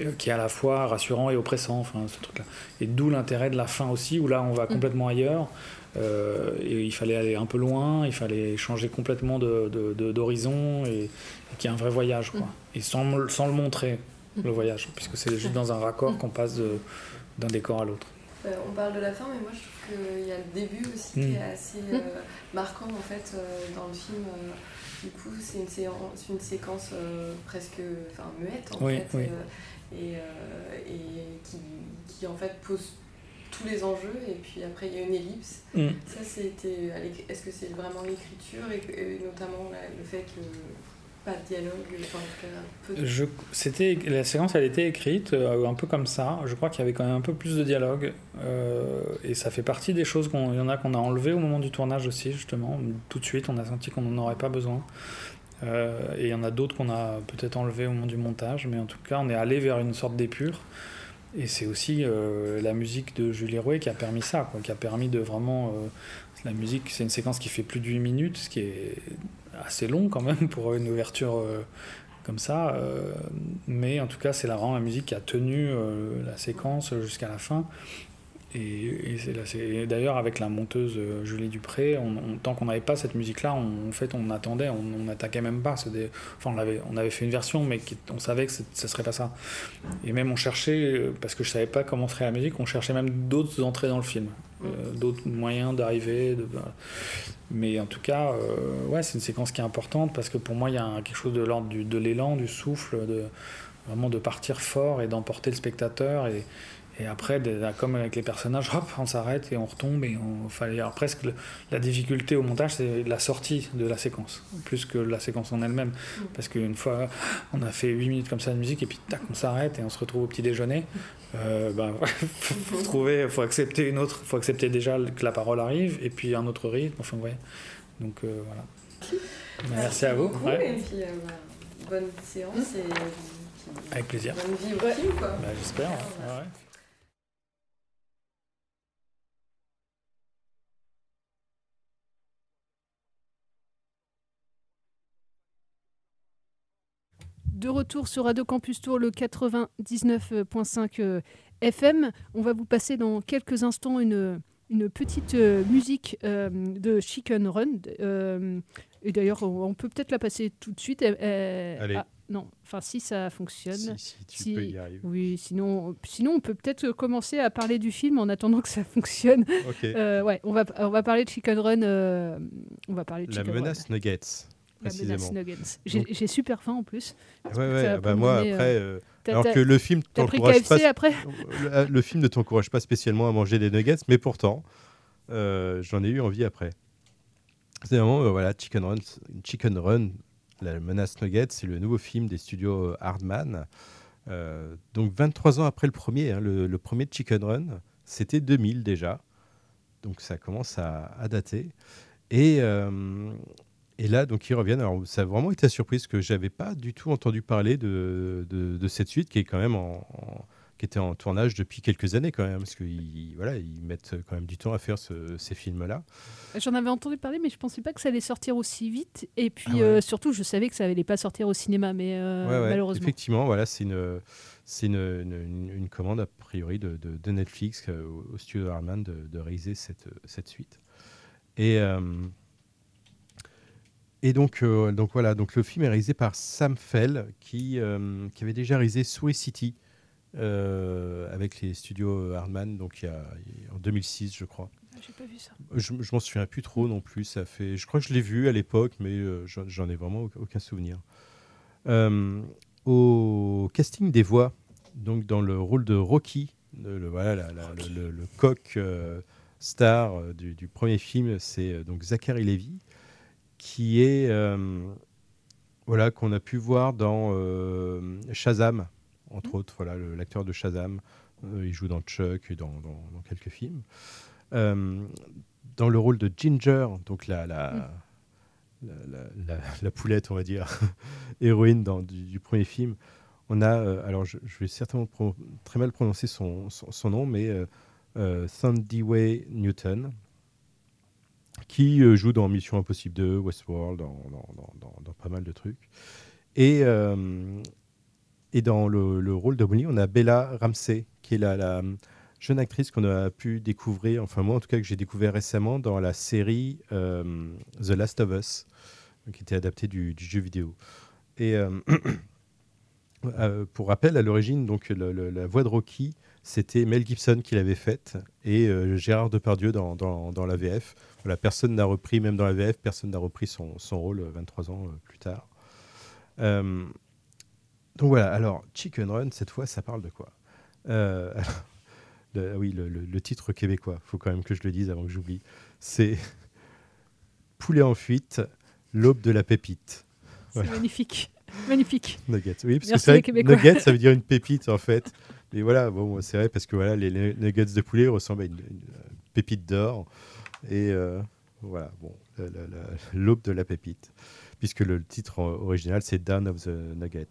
euh, qui est à la fois rassurant et oppressant, enfin ce truc-là. Et d'où l'intérêt de la fin aussi, où là on va complètement ailleurs. Euh, et il fallait aller un peu loin, il fallait changer complètement de- de- de- d'horizon et, et qu'il y ait un vrai voyage, quoi. Et sans, le- sans le montrer, le voyage, puisque c'est juste dans un raccord qu'on passe d'un décor à l'autre. Euh, on parle de la fin, mais moi je trouve qu'il y a le début aussi Mm. qui est assez euh, marquant en fait euh, dans le film. euh, du coup, c'est une, séance- une séquence euh, presque enfin, muette en Oui, fait, oui. euh, et, euh, et qui, qui en fait pose tous les enjeux. Et puis après, il y a une ellipse. Mm. Ça, c'était. Est-ce que c'est vraiment l'écriture et, notamment le fait que pas de dialogue, enfin, peu de Je, c'était, la séquence, elle était écrite euh, un peu comme ça. Je crois qu'il y avait quand même un peu plus de dialogue. euh, et ça fait partie des choses qu'on y en a qu'on a enlevé au moment du tournage aussi, justement. Tout de suite, on a senti qu'on n'en aurait pas besoin. Euh, et il y en a d'autres qu'on a peut-être enlevé au moment du montage. Mais en tout cas, on est allé vers une sorte d'épure. Et c'est aussi euh, la musique de Julie Rouet qui a permis ça, quoi, qui a permis de vraiment. euh, la musique, c'est une séquence qui fait plus de 8 minutes, ce qui est assez long quand même pour une ouverture euh, comme ça. mais en tout cas, c'est la, vraiment la musique qui a tenu la séquence jusqu'à la fin. Et, et d'ailleurs, avec la monteuse euh, Julie Dupré, on, tant qu'on n'avait pas cette musique-là, on, en fait, on attendait, on n'attaquait même pas. Des- enfin, on avait, on avait fait une version, mais on savait que ce serait pas ça. Et même on cherchait, euh, parce que je savais pas comment serait la musique, on cherchait même d'autres entrées dans le film, euh, d'autres moyens d'arriver. Mais en tout cas, ouais, c'est une séquence qui est importante parce que pour moi, il y a quelque chose de l'ordre de l'élan, du souffle, de vraiment de partir fort et d'emporter le spectateur et après, comme avec les personnages, hop, on s'arrête et on retombe et on fallait alors presque la difficulté au montage, c'est la sortie de la séquence plus que la séquence en elle-même, parce qu'une fois on a fait 8 minutes comme ça de musique et puis tac, on s'arrête et on se retrouve au petit déjeuner. Euh, ben, faut, trouver, faut accepter une autre, faut accepter déjà que la parole arrive et puis un autre rythme. Enfin ouais. Donc euh, voilà. Merci à vous. beaucoup, Ouais. Et puis, euh, bah, bonne séance et Avec plaisir. bonne vie au film, quoi. Bah, J'espère. ouais. Ouais, De retour sur Radio Campus Tour, le 99.5 euh, FM. On va vous passer dans quelques instants une, une petite euh, musique euh, de Chicken Run. Euh, et d'ailleurs, on, peut peut-être la passer tout de suite. Allez. ah, non, enfin si ça fonctionne. Si, si, tu peux y arriver. Oui, sinon, sinon on peut peut-être commencer à parler du film en attendant que ça fonctionne. Ok. Euh, ouais, on va, on va parler de Chicken Run. on va parler de La Chicken Run. menace Nuggets. La menace précisément. Nuggets. J'ai super faim en plus. Ouais, ouais, bah moi donner, après, euh, euh, alors que le film t'encourage pas, après? Le, le film ne t'encourage pas spécialement à manger des nuggets, mais pourtant, euh, j'en ai eu envie après. C'est vraiment, euh, voilà, Chicken Run, Chicken Run, la menace Nuggets, c'est le nouveau film des studios Hardman. Donc 23 ans après le premier, hein, le, le premier Chicken Run, c'était 2000 déjà. Donc ça commence à, à dater. Et, euh, et là, donc ils reviennent. Alors ça a vraiment été la surprise que j'avais pas du tout entendu parler de, de, de cette suite qui est quand même en, en- qui était en tournage depuis quelques années quand même, parce qu'ils voilà, ils mettent quand même du temps à faire ce- ces films-là. J'en avais entendu parler, mais je pensais pas que ça allait sortir aussi vite. Et puis Ah ouais. euh, surtout, je savais que ça allait pas sortir au cinéma, mais euh, Ouais, ouais, malheureusement. Effectivement, voilà, c'est une, c'est une, une- commande a priori de, de- Netflix euh, au, studio Hardman de, de réaliser cette, cette suite. Et, et donc, euh, donc voilà, donc le film est réalisé par Sam Fell qui, euh, qui avait déjà réalisé Souris City euh, avec les studios Hardman, donc il y a, en 2006, je crois. Ah, J'ai pas vu ça. Je, je m'en souviens plus trop non plus. Ça fait, je crois que je l'ai vu à l'époque, mais j'en ai vraiment aucun- souvenir. Au casting des voix, donc dans le rôle de Rocky, le, le- voilà, la- la- le, le- le coq star du, du premier film, c'est donc Zachary Levy, qui est euh, voilà qu'on a pu voir dans euh, Shazam, entre autres, voilà l'acteur de Shazam. Euh, il joue dans Chuck et dans, dans- dans quelques films. Dans le rôle de Ginger, donc la, la, la, la- la- la poulette, on va dire, héroïne dans, du, du premier film, on a, euh, alors je, je vais certainement très mal prononcer son, son, son nom, mais euh, euh, Way Newton, qui euh, joue dans Mission Impossible 2, Westworld, dans, dans, dans- dans- pas mal de trucs. Et, euh, et dans le, le rôle de Molly, on a Bella Ramsey, qui est la, la jeune actrice qu'on a pu découvrir, enfin moi en tout cas que j'ai découvert récemment dans la série euh, The Last of Us, qui était adaptée du, jeu vidéo. Et euh, euh, pour rappel, à l'origine, donc la voix de Rocky, c'était Mel Gibson qui l'avait faite et euh, Gérard Depardieu dans, dans, dans la VF. Voilà, personne n'a repris, même dans la VF, personne n'a repris son, son rôle euh, 23 ans euh, plus tard. Euh, donc voilà, alors Chicken Run, cette fois, ça parle de quoi? Euh, le- Oui, le, le- le titre québécois, faut quand même que je le dise avant que j'oublie. C'est Poulet en fuite, l'aube de la pépite. C'est Voilà. magnifique. Magnifique. Nuggets. Oui, parce Merci que c'est nuggets, ça veut dire une pépite en fait. Mais voilà, bon, c'est vrai parce que voilà, les, les nuggets de poulet ressemblent à une, une, euh, pépite d'or. Et euh, voilà, bon, la- la- la- l'aube de la pépite. Puisque le titre original, c'est Down of the Nugget.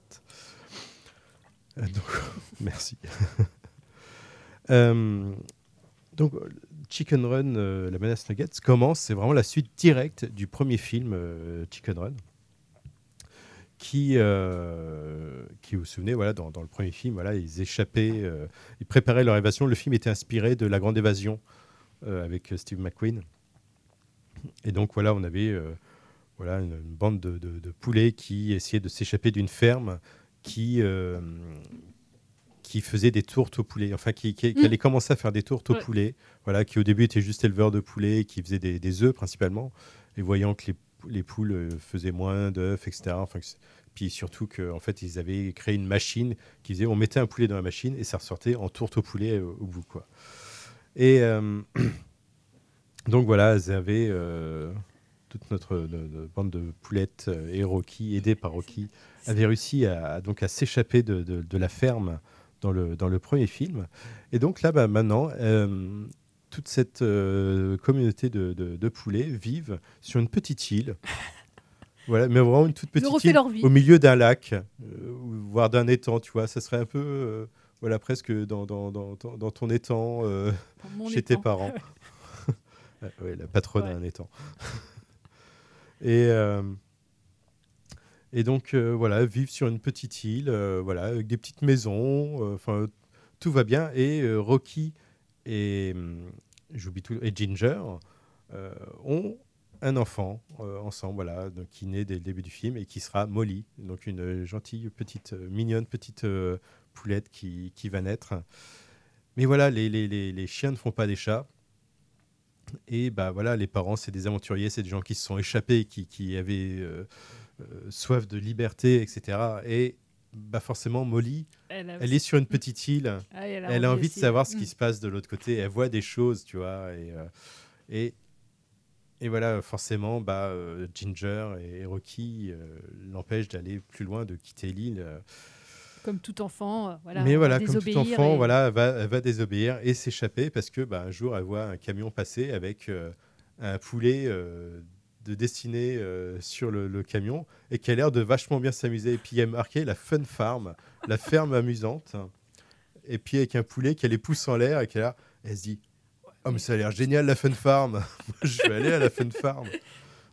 Euh, donc, merci. Euh, donc, Chicken Run, la menace Nuggets, commence, c'est vraiment la suite directe du premier film Chicken Run qui, qui vous vous souvenez, voilà, dans, dans le premier film, voilà, ils échappaient, ils préparaient leur évasion. Le film était inspiré de La Grande Évasion avec euh, Steve McQueen. Et donc voilà, on avait euh, voilà, une, une bande de, de- de poulets qui essayaient de s'échapper d'une ferme qui, euh, qui faisait des tourtes aux poulets, enfin qui, qui, qui Mm. allait commencer à faire des tourtes aux Ouais. poulets, voilà, qui au début était juste éleveur de poulets, qui faisait des, des œufs principalement, et voyant que les, pou- les poules faisaient moins d'œufs, etc. Enfin, puis surtout qu'en fait, ils avaient créé une machine qui faisait, on mettait un poulet dans la machine et ça ressortait en tourte au poulet euh, au bout, quoi. Et euh, donc voilà, avaient euh, toute notre, no- no- bande de poulettes euh, et Rocky, aidé par Rocky, avait réussi à, donc à s'échapper de, de- de la ferme dans le, dans le premier film. Et donc là, bah, maintenant, euh, toute cette euh, communauté de, de- de poulets vivent sur une petite île. Voilà, mais vraiment une toute petite île au milieu d'un lac, euh, voire d'un étang, tu vois. Ça serait un peu, voilà, presque dans, dans, dans, dans- dans ton étang, euh, chez tes parents. Ouais, ouais, la patronne Ouais. a un étang. et, euh, et donc, euh, voilà, vivre sur une petite île, voilà, avec des petites maisons, enfin, tout va bien. Et Rocky et, hum, j'oublie tout, et Ginger ont un enfant euh, ensemble, voilà, donc, qui naît dès le début du film et qui sera Molly, donc une gentille petite, euh, mignonne petite euh, poulette qui, qui va naître. Mais voilà, les, les, les, les chiens ne font pas des chats. Et bah voilà, les parents, c'est des aventuriers, c'est des gens qui se sont échappés, qui, qui avaient euh, euh, soif de liberté, etc. Et bah forcément, Molly, Elle a elle, aussi- est sur une petite île. Ah, elle a elle a envie de savoir ce qui Mm. se passe de l'autre côté. Elle voit des choses, tu vois. Et, euh, et, et voilà, forcément, bah, Ginger et Rocky l'empêchent d'aller plus loin, de quitter l'île. Comme tout enfant, euh, voilà. Mais voilà, comme tout enfant, et- voilà, va, elle va désobéir et s'échapper parce que bah, un jour, elle voit un camion passer avec euh, un poulet euh, de destiné euh, sur le, le camion et qui a l'air de vachement bien s'amuser. Et puis il y a marqué la Fun Farm, la ferme amusante. Et puis avec un poulet qui a les pouces en l'air et qui a l'air, elle se dit, oh mais ça a l'air génial la Fun Farm. Je vais aller à la Fun Farm.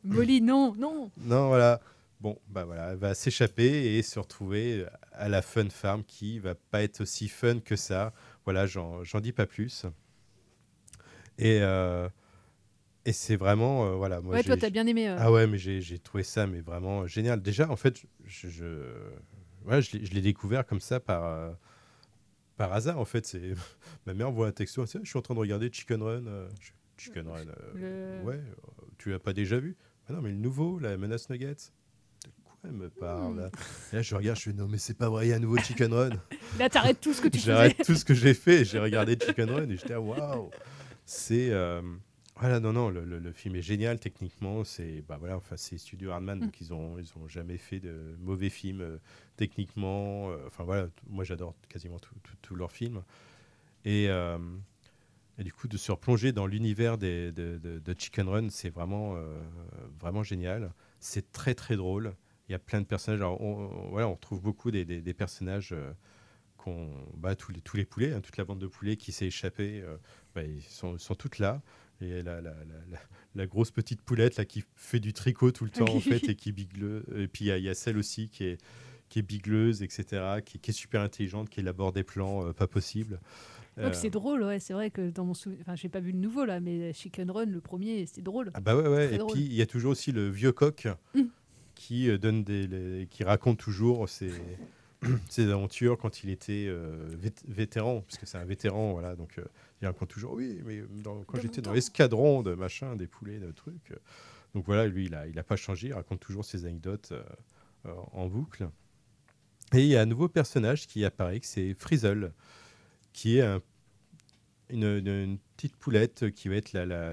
Molly, non, non. Non, voilà. Bon, bah voilà, elle va s'échapper et se retrouver à la Fun Farm qui va pas être aussi fun que ça. Voilà, j'en dis pas plus. Et, euh, et c'est vraiment, euh, voilà. Moi, Ouais, toi, t'as bien aimé, euh. Ah ouais, mais j'ai trouvé ça mais vraiment génial. Déjà, en fait, je, je, ouais, je l'ai- je l'ai découvert comme ça par, euh, par hasard. En fait, c'est ma mère voit un texto, dit, je suis en train de regarder Chicken Run. euh, Chicken Run, euh, Le- ouais, euh, tu l'as pas déjà vu? Ah non, mais le nouveau, la menace Nuggets. Elle me parle là Et là, je regarde, je fais non, mais c'est pas vrai, il y a un nouveau Chicken Run. Là, t'arrêtes tout ce que tu J'arrête faisais. tout ce que j'ai fait. J'ai regardé Chicken Run et j'étais waouh. C'est euh, voilà, non, non, le, le- le film est génial techniquement. C'est bah voilà, enfin c'est Studio Hardman, donc ils ont ils ont jamais fait de mauvais films euh, techniquement. euh, Enfin voilà, moi j'adore quasiment tous leurs films. Et euh, et du coup, de se replonger dans l'univers de, de- de Chicken Run, c'est vraiment, vraiment génial. C'est très, très drôle. Il y a plein de personnages. Alors, on, on- voilà, on retrouve beaucoup des, des- des personnages euh, qu'on. Bah, tous, les, tous les poulets, hein, toute la bande de poulets qui s'est échappée, euh, bah, ils sont, sont toutes là. Et la, la- la- grosse petite poulette là, qui fait du tricot tout le temps, en fait, et qui bigle. Et puis, il y, a- il y a celle aussi qui est, qui est bigleuse, etc., qui, qui est super intelligente, qui élabore des plans euh, pas possibles. Euh, c'est drôle, ouais. C'est vrai que dans mon souvenir. Enfin, j'ai pas vu le nouveau, là, mais Chicken Run, le premier, c'est drôle. Ah bah ouais, ouais. Et drôle. puis il y a toujours aussi le vieux coq Mm. Qui euh, donne des, les- qui raconte toujours ses, ses aventures quand il était euh, vét- vétéran, parce que c'est un vétéran, voilà. Donc euh, il raconte toujours, oui, mais dans- quand j'étais dans l'escadron de machin, des poulets, de trucs. donc voilà, lui, il a, il a pas changé. Il raconte toujours ses anecdotes en boucle. Et il y a un nouveau personnage qui apparaît, que c'est Frizzle, qui est un une, une- une petite poulette qui va être la, la,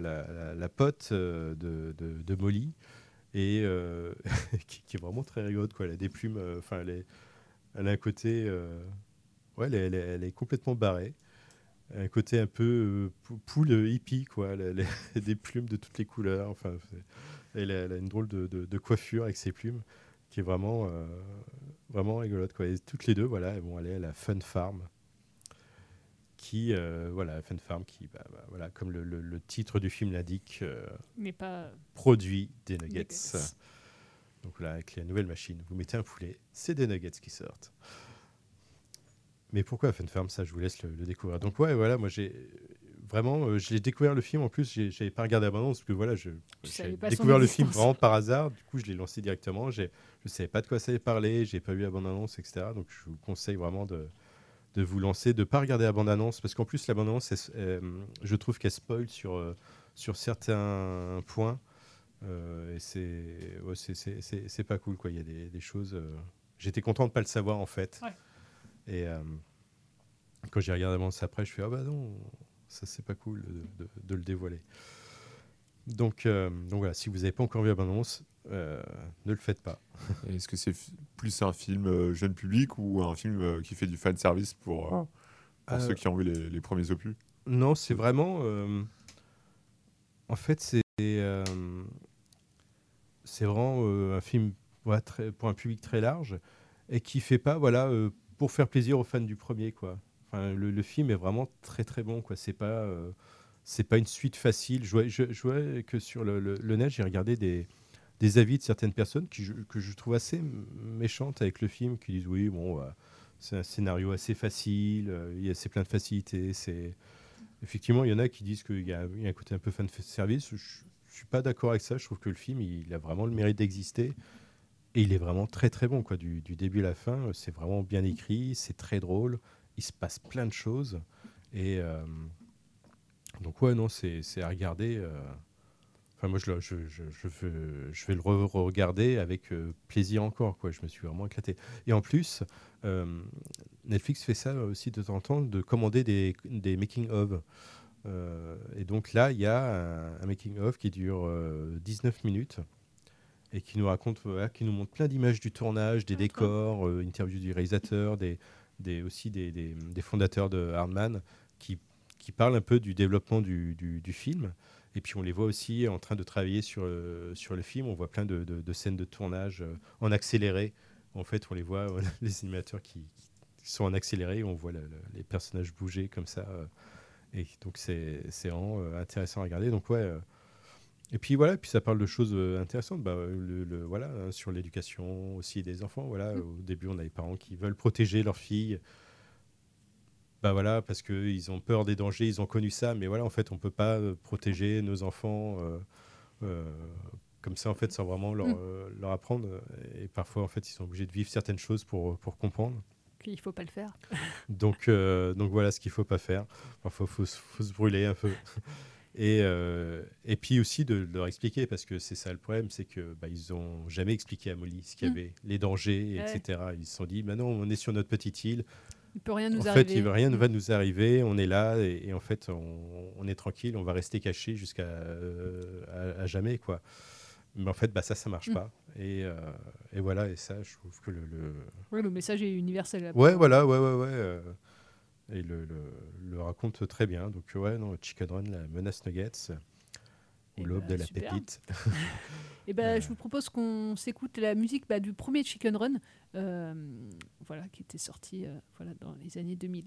la, pote de, de, de Molly et euh, qui, est vraiment très rigolote. Quoi. Elle a des plumes, euh, enfin, elle, a un côté. euh, ouais, elle est, complètement barrée. Un côté un peu pou- poule hippie, quoi. Elle, a des plumes de toutes les couleurs. Enfin, elle, a, une drôle de, coiffure avec ses plumes qui est vraiment, vraiment rigolote. Quoi. Et toutes les deux, voilà, elles vont aller à la Fun Farm qui, euh, voilà, Fun Farm, qui, bah, bah, voilà, comme le, le- le titre du film l'indique, euh, pas- produit des nuggets. Nuggets. Donc là, avec la nouvelle machine, vous mettez un poulet, c'est des nuggets qui sortent. Mais pourquoi Fun Farm? Ça, je vous laisse le, le découvrir. Donc ouais, voilà, moi j'ai vraiment, euh, j'ai découvert le film. En plus, j'avais pas regardé l'abondance parce que voilà, je j'ai découvert le film vraiment par hasard. Du coup, je l'ai lancé directement. Je savais pas de quoi ça allait parler. J'ai pas vu la bande annonce, etc. Donc, je vous conseille vraiment de de vous lancer, de pas regarder la bande annonce parce qu'en plus la bande annonce, elle- elle- je trouve qu'elle spoil sur euh, sur certains points. Euh, et c'est ouais, c'est- c'est- c'est- c'est pas cool quoi. Il y a des, des choses. euh, J'étais content de pas le savoir en fait. Ouais. Et euh, quand j'ai regardé l'annonce après, je fais ah bah non, ça c'est pas cool de, de- de le dévoiler. Donc, euh, donc voilà, si vous n'avez pas encore vu la euh, ne le faites pas. Est-ce que c'est plus un film euh, jeune public ou un film qui fait du fan service pour, pour ceux qui ont vu les, les premiers opus? Non, c'est vraiment. en fait, c'est c'est vraiment un film voilà, très, pour un public très large et qui fait pas voilà pour faire plaisir aux fans du premier quoi. Enfin, le, le film est vraiment très très bon quoi. C'est pas c'est pas une suite facile. Je vois, que sur le, net, j'ai regardé des, des avis de certaines personnes qui, que je trouve assez méchantes avec le film, qui disent oui bon. bah, c'est un scénario assez facile, euh, il y a c'est plein de facilités. Effectivement, il y en a qui disent qu'il y, y a un côté un peu fan service. Je, je suis pas d'accord avec ça. Je trouve que le film, il, a vraiment le mérite d'exister. Et il est vraiment très très bon, quoi. Du, du début à la fin, c'est vraiment bien écrit, c'est très drôle, il se passe plein de choses. Et euh, donc, ouais, non, c'est à regarder. euh. Enfin, moi, je, je, je, je veux- je vais le re- regarder avec euh, plaisir encore, quoi. Je me suis vraiment éclaté. Et en plus, euh, Netflix fait ça aussi de temps en temps, de commander des, des making-of. Et donc là, il y a un, un making-of qui dure euh, 19 minutes et qui nous raconte, voilà, qui nous montre plein d'images du tournage, des décors, interviews du réalisateur, des, des, aussi des, des- des fondateurs de Hardman qui, qui parlent un peu du développement du, du- du film. Et puis on les voit aussi en train de travailler sur, euh, sur le film. On voit plein de, de- de scènes de tournage euh, en accéléré. En fait, on les voit, les animateurs qui, qui sont en accéléré. On voit le- le- les personnages bouger comme ça. euh, et donc c'est vraiment intéressant à regarder. Donc ouais. et puis voilà, puis ça parle de choses intéressantes. Bah, le, le- voilà, hein, sur l'éducation aussi des enfants. Voilà, Mm. au début, on a les parents qui veulent protéger leurs filles. Bah voilà, parce qu'ils ont peur des dangers, ils ont connu ça, mais voilà, en fait, on peut pas euh, protéger nos enfants euh, euh, comme ça, en fait, sans vraiment leur, Mm. leur apprendre. Et parfois, en fait, ils sont obligés de vivre certaines choses pour, pour comprendre. Qu'il faut pas le faire. Donc, euh, donc voilà ce qu'il faut pas faire. Parfois, il faut, se- faut se brûler un peu. Et, euh, et puis aussi de, de leur expliquer, parce que c'est ça le problème, c'est que bah, ils ont jamais expliqué à Molly ce qu'il y Mm. avait, les dangers, Ouais. etc. Ils se sont dit, maintenant on est sur notre petite île. Il peut rien nous en arriver. fait, il, rien ne va nous arriver. On est là et, et en fait, on, on est tranquille. On va rester caché jusqu'à euh, à, à jamais, quoi. Mais en fait, bah, ça, ça marche Mm. pas. Et, euh, et voilà. Et ça, je trouve que le, le- Ouais, le message est universel. là. Ouais, voilà, ouais, ouais, ouais. euh, et le, le, le raconte très bien. Donc, ouais, non, Chicken Run, la menace Nuggets, l'aube bah, de la super. pépite. Et ben, je vous propose qu'on s'écoute la musique bah, du premier Chicken Run, euh, voilà, qui était sorti euh, voilà, dans les années 2000.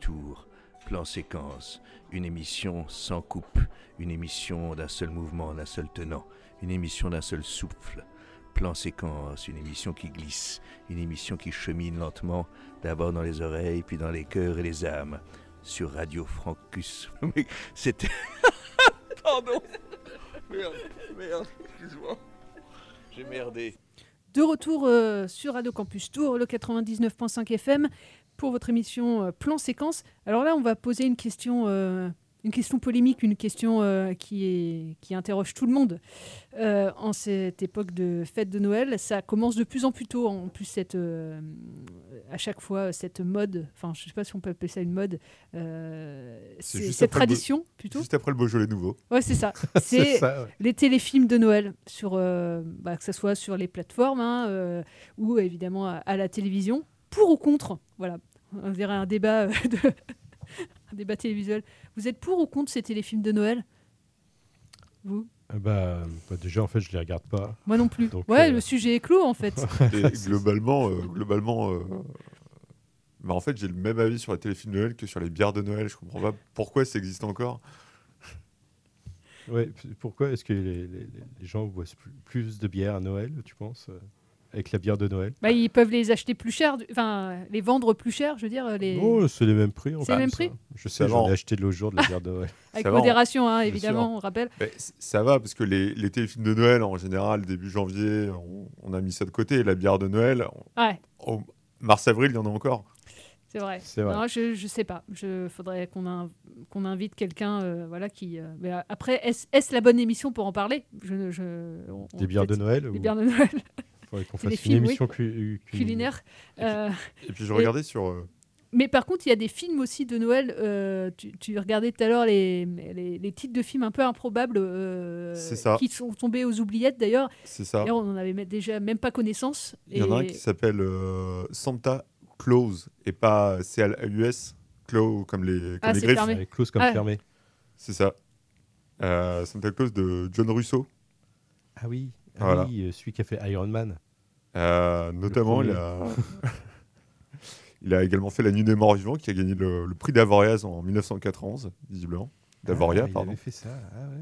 Tour. Plan séquence, une émission sans coupe, une émission d'un seul mouvement, d'un seul tenant, une émission d'un seul souffle. Plan séquence, une émission qui glisse, une émission qui chemine lentement, d'abord dans les oreilles, puis dans les cœurs et les âmes. Sur Radio Francus. C'était. Pardon. Merde, merde, excuse-moi. J'ai merdé. De retour euh, sur Radio Campus Tour, le 99.5 FM, pour votre émission euh, Plan Séquence. Alors là, on va poser une question, euh, une question polémique, une question euh, qui, est, qui interroge tout le monde Euh, en cette époque de fête de Noël. Ça commence de plus en plus tôt, en plus, cette, à chaque fois, cette mode, enfin, je ne sais pas si on peut appeler ça une mode, cette tradition plutôt. Juste après le Beaujolais nouveau. Ouais, c'est ça. C'est ouais. les téléfilms de Noël, sur, bah, que ce soit sur les plateformes hein, ou évidemment à, à la télévision. Pour ou contre Voilà, on dirait un débat, euh, de- un débat télévisuel. Vous êtes pour ou contre ces téléfilms de Noël? Vous? Ah bah, bah, déjà, en fait, je les regarde pas. Moi non plus. Donc, ouais, euh, le sujet est clos en fait. Et globalement, euh, globalement euh, bah, en fait, j'ai le même avis sur les téléfilms de Noël que sur les bières de Noël. Je comprends pas pourquoi ça existe encore. Ouais, pourquoi est-ce que les, les- les gens boivent plus, plus de bière à Noël, tu penses, euh, avec la bière de Noël Bah, ils peuvent les acheter plus cher, enfin les vendre plus cher, je veux dire. Les... Oh, c'est les mêmes prix. C'est les mêmes prix. Je sais, j'en ai acheté de l'autre jour de la bière de Noël. Avec Ça modération, hein, évidemment, on rappelle. Mais ça va parce que les, les téléfilms de Noël, en général, début janvier, on, on a mis ça de côté. La bière de Noël, Ouais. en mars-avril, il y en a encore. C'est vrai. C'est vrai. Non, je je sais pas. Je faudrait qu'on in- qu'on invite quelqu'un, euh, voilà, qui. euh, mais, euh, après, est-ce la bonne émission pour en parler? Je, je, on- on- Des bières de Noël Des ou- bières de Noël. Faudrait qu'on fasse une films, oui. émission cu- cu- culinaire. Euh, Et puis je regardais sur. euh, Mais par contre, il y a des films aussi de Noël. euh, tu, tu regardais tout à l'heure les, les, les titres de films un peu improbables euh, C'est ça. qui sont tombés aux oubliettes d'ailleurs. C'est ça. D'ailleurs, on en avait même- déjà même pas connaissance. Il y en a un Et- qui s'appelle euh, Santa Claus et pas C-L-U-S, Claus comme les, comme Ah, les griffes. fermé. Claus comme Ah. fermé. C'est ça. Euh, Santa Claus de John Russo. Ah oui, ah Voilà. oui, euh, celui qui a fait Iron Man. Euh, notamment, il a... il a également fait La Nuit des Morts Vivants, qui a gagné le, le prix d'Avoriaz en 1991, visiblement. D'Avoria, Ah, il pardon. avait fait ça. Ah ouais.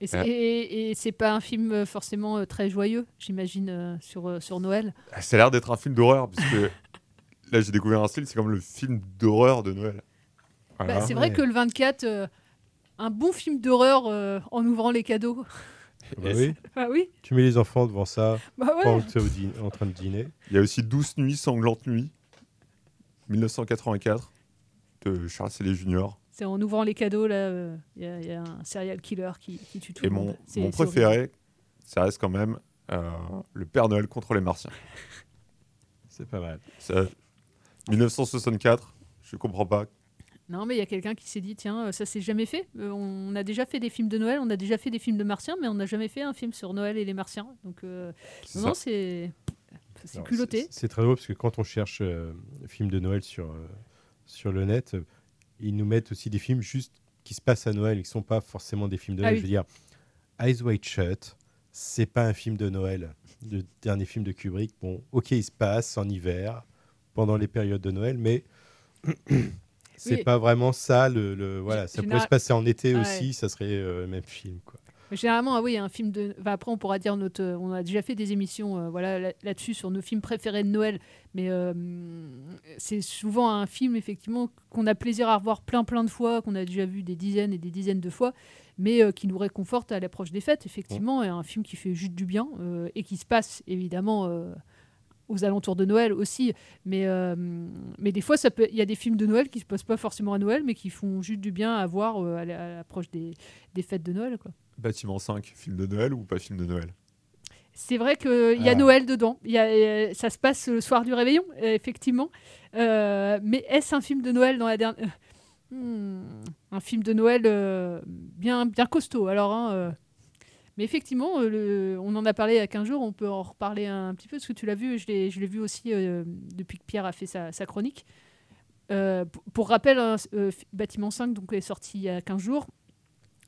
Et c'est, et- et c'est pas un film euh, forcément très joyeux, j'imagine, sur, sur Noël? Ah, Ça a l'air d'être un film d'horreur, puisque là, j'ai découvert un style, c'est comme le film d'horreur de Noël. Voilà. Bah, c'est vrai que le 24, euh, un bon film d'horreur euh, en ouvrant les cadeaux. Bah oui. Ah oui Tu mets les enfants devant ça Bah ouais. pendant que tu es au dî- en train de dîner. Il y a aussi Douce Nuits, Sanglante Nuit, 1984, de Charles Célé Junior. C'est en ouvrant les cadeaux, là, euh, il y, a- il y a un serial killer qui, qui tue tout Et le mon, monde. C'est- mon horrible. préféré, ça reste quand même euh, Le Père Noël contre les Martiens. C'est pas mal. Ça, 1964, je comprends pas. Non, mais il y a quelqu'un qui s'est dit tiens, euh, ça s'est jamais fait. Euh, on a déjà fait des films de Noël, on a déjà fait des films de Martiens, mais on n'a jamais fait un film sur Noël et les Martiens. Donc, euh, C'est non, c'est. Culotté. c'est- très drôle parce que quand on cherche euh, films de Noël sur, euh, sur le net, ils nous mettent aussi des films juste qui se passent à Noël et qui ne sont pas forcément des films de Ah Noël. oui. Je veux dire, Eyes Wide Shut, c'est pas un film de Noël. Le dernier film de Kubrick, bon, ok, il se passe en hiver, pendant les périodes de Noël, mais c'est Oui. pas vraiment ça. Le, le- voilà, ça pourrait se passer en été Ouais. aussi, ça serait euh, le même film. Quoi. Généralement, ah oui, un film de. enfin, après, on pourra dire notre. euh, On a déjà fait des émissions, euh, voilà, là- là-dessus sur nos films préférés de Noël. Mais euh, c'est souvent un film effectivement qu'on a plaisir à revoir plein, plein de fois, qu'on a déjà vu des dizaines et des dizaines de fois, mais euh, qui nous réconforte à l'approche des fêtes, effectivement, et un film qui fait juste du bien et qui se passe évidemment. Aux alentours de Noël aussi, mais, euh, mais des fois, il y a des films de Noël qui se passent pas forcément à Noël, mais qui font juste du bien à voir euh, à la- à l'approche des, des fêtes de Noël. Quoi. Bâtiment 5, film de Noël ou pas film de Noël? C'est vrai qu'il y a Ah. Noël dedans. Y a, euh, ça se passe le soir du réveillon, effectivement. Euh, mais est-ce un film de Noël dans la dernière. Hmm, un film de Noël euh, bien, bien costaud. Alors, hein, Mais effectivement, euh, on en a parlé il y a 15 jours. On peut en reparler un, petit peu parce que tu l'as vu. Je l'ai je l'ai vu aussi euh, depuis que Pierre a fait sa, chronique. Euh, pour, rappel, hein, Bâtiment 5 donc, est sorti il y a 15 jours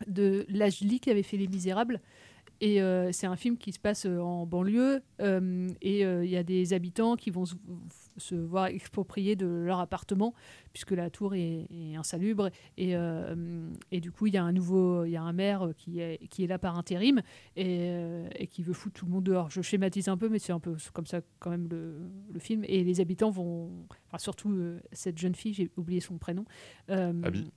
de Lajli qui avait fait Les Misérables. Et euh, c'est un film qui se passe euh, en banlieue euh, et il y a des habitants qui vont se, voir exproprier de leur appartement puisque la tour est, insalubre et, du coup il y a un nouveau il y a un maire qui est, là par intérim et, qui veut foutre tout le monde dehors. Je schématise un peu mais c'est un peu comme ça quand même le, film et les habitants vont enfin, surtout cette jeune fille j'ai oublié son prénom Abby.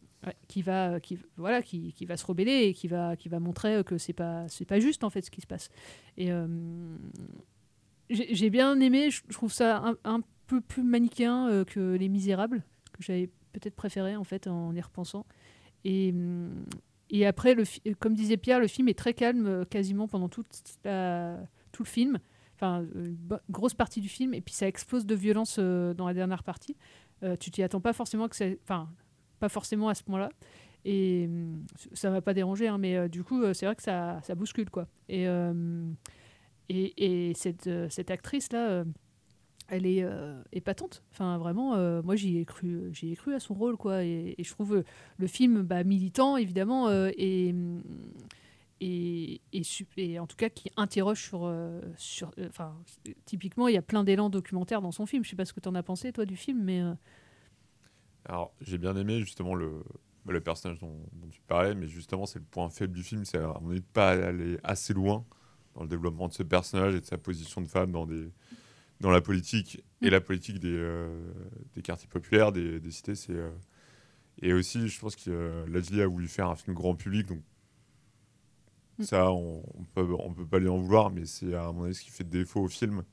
Qui va qui voilà qui, qui va se rebeller et qui va qui va montrer que c'est pas c'est pas juste en fait ce qui se passe. Et euh, j'ai bien aimé je trouve ça un, peu plus manichéen euh, que les Misérables que j'avais peut-être préféré en fait en y repensant. Et et après le comme disait Pierre le film est très calme euh, quasiment pendant toute la- tout le film. Enfin une grosse partie du film. Et puis ça explose de violence dans la dernière partie. Tu t'y attends pas forcément que c'est enfin pas forcément à ce point-là. Et hum, ça m'a pas dérangé, hein, mais euh, du coup, euh, c'est vrai que ça, ça bouscule, quoi. Et, euh, et, et cette, cette actrice-là, elle est euh, épatante. Enfin, vraiment, moi, j'y ai cru, j'y ai cru à son rôle, quoi. Et, je trouve le film bah, militant, évidemment, et, hum, et, et, et en tout cas qui interroge sur... sur enfin, typiquement, il y a plein d'élan documentaires dans son film. Je sais pas ce que tu en as pensé, toi, du film, mais... Alors, j'ai bien aimé justement le, le personnage dont, dont tu parlais, mais justement, c'est le point faible du film, c'est à mon avis de pas aller assez loin dans le développement de ce personnage et de sa position de femme dans, des, dans la politique et la politique des, euh, des quartiers populaires, des, des cités. C'est, euh, et aussi, je pense que euh, Lajli a voulu faire un film grand public, donc ça, on, on peut, on peut pas lui en vouloir, mais c'est à mon avis ce qui fait défaut au film,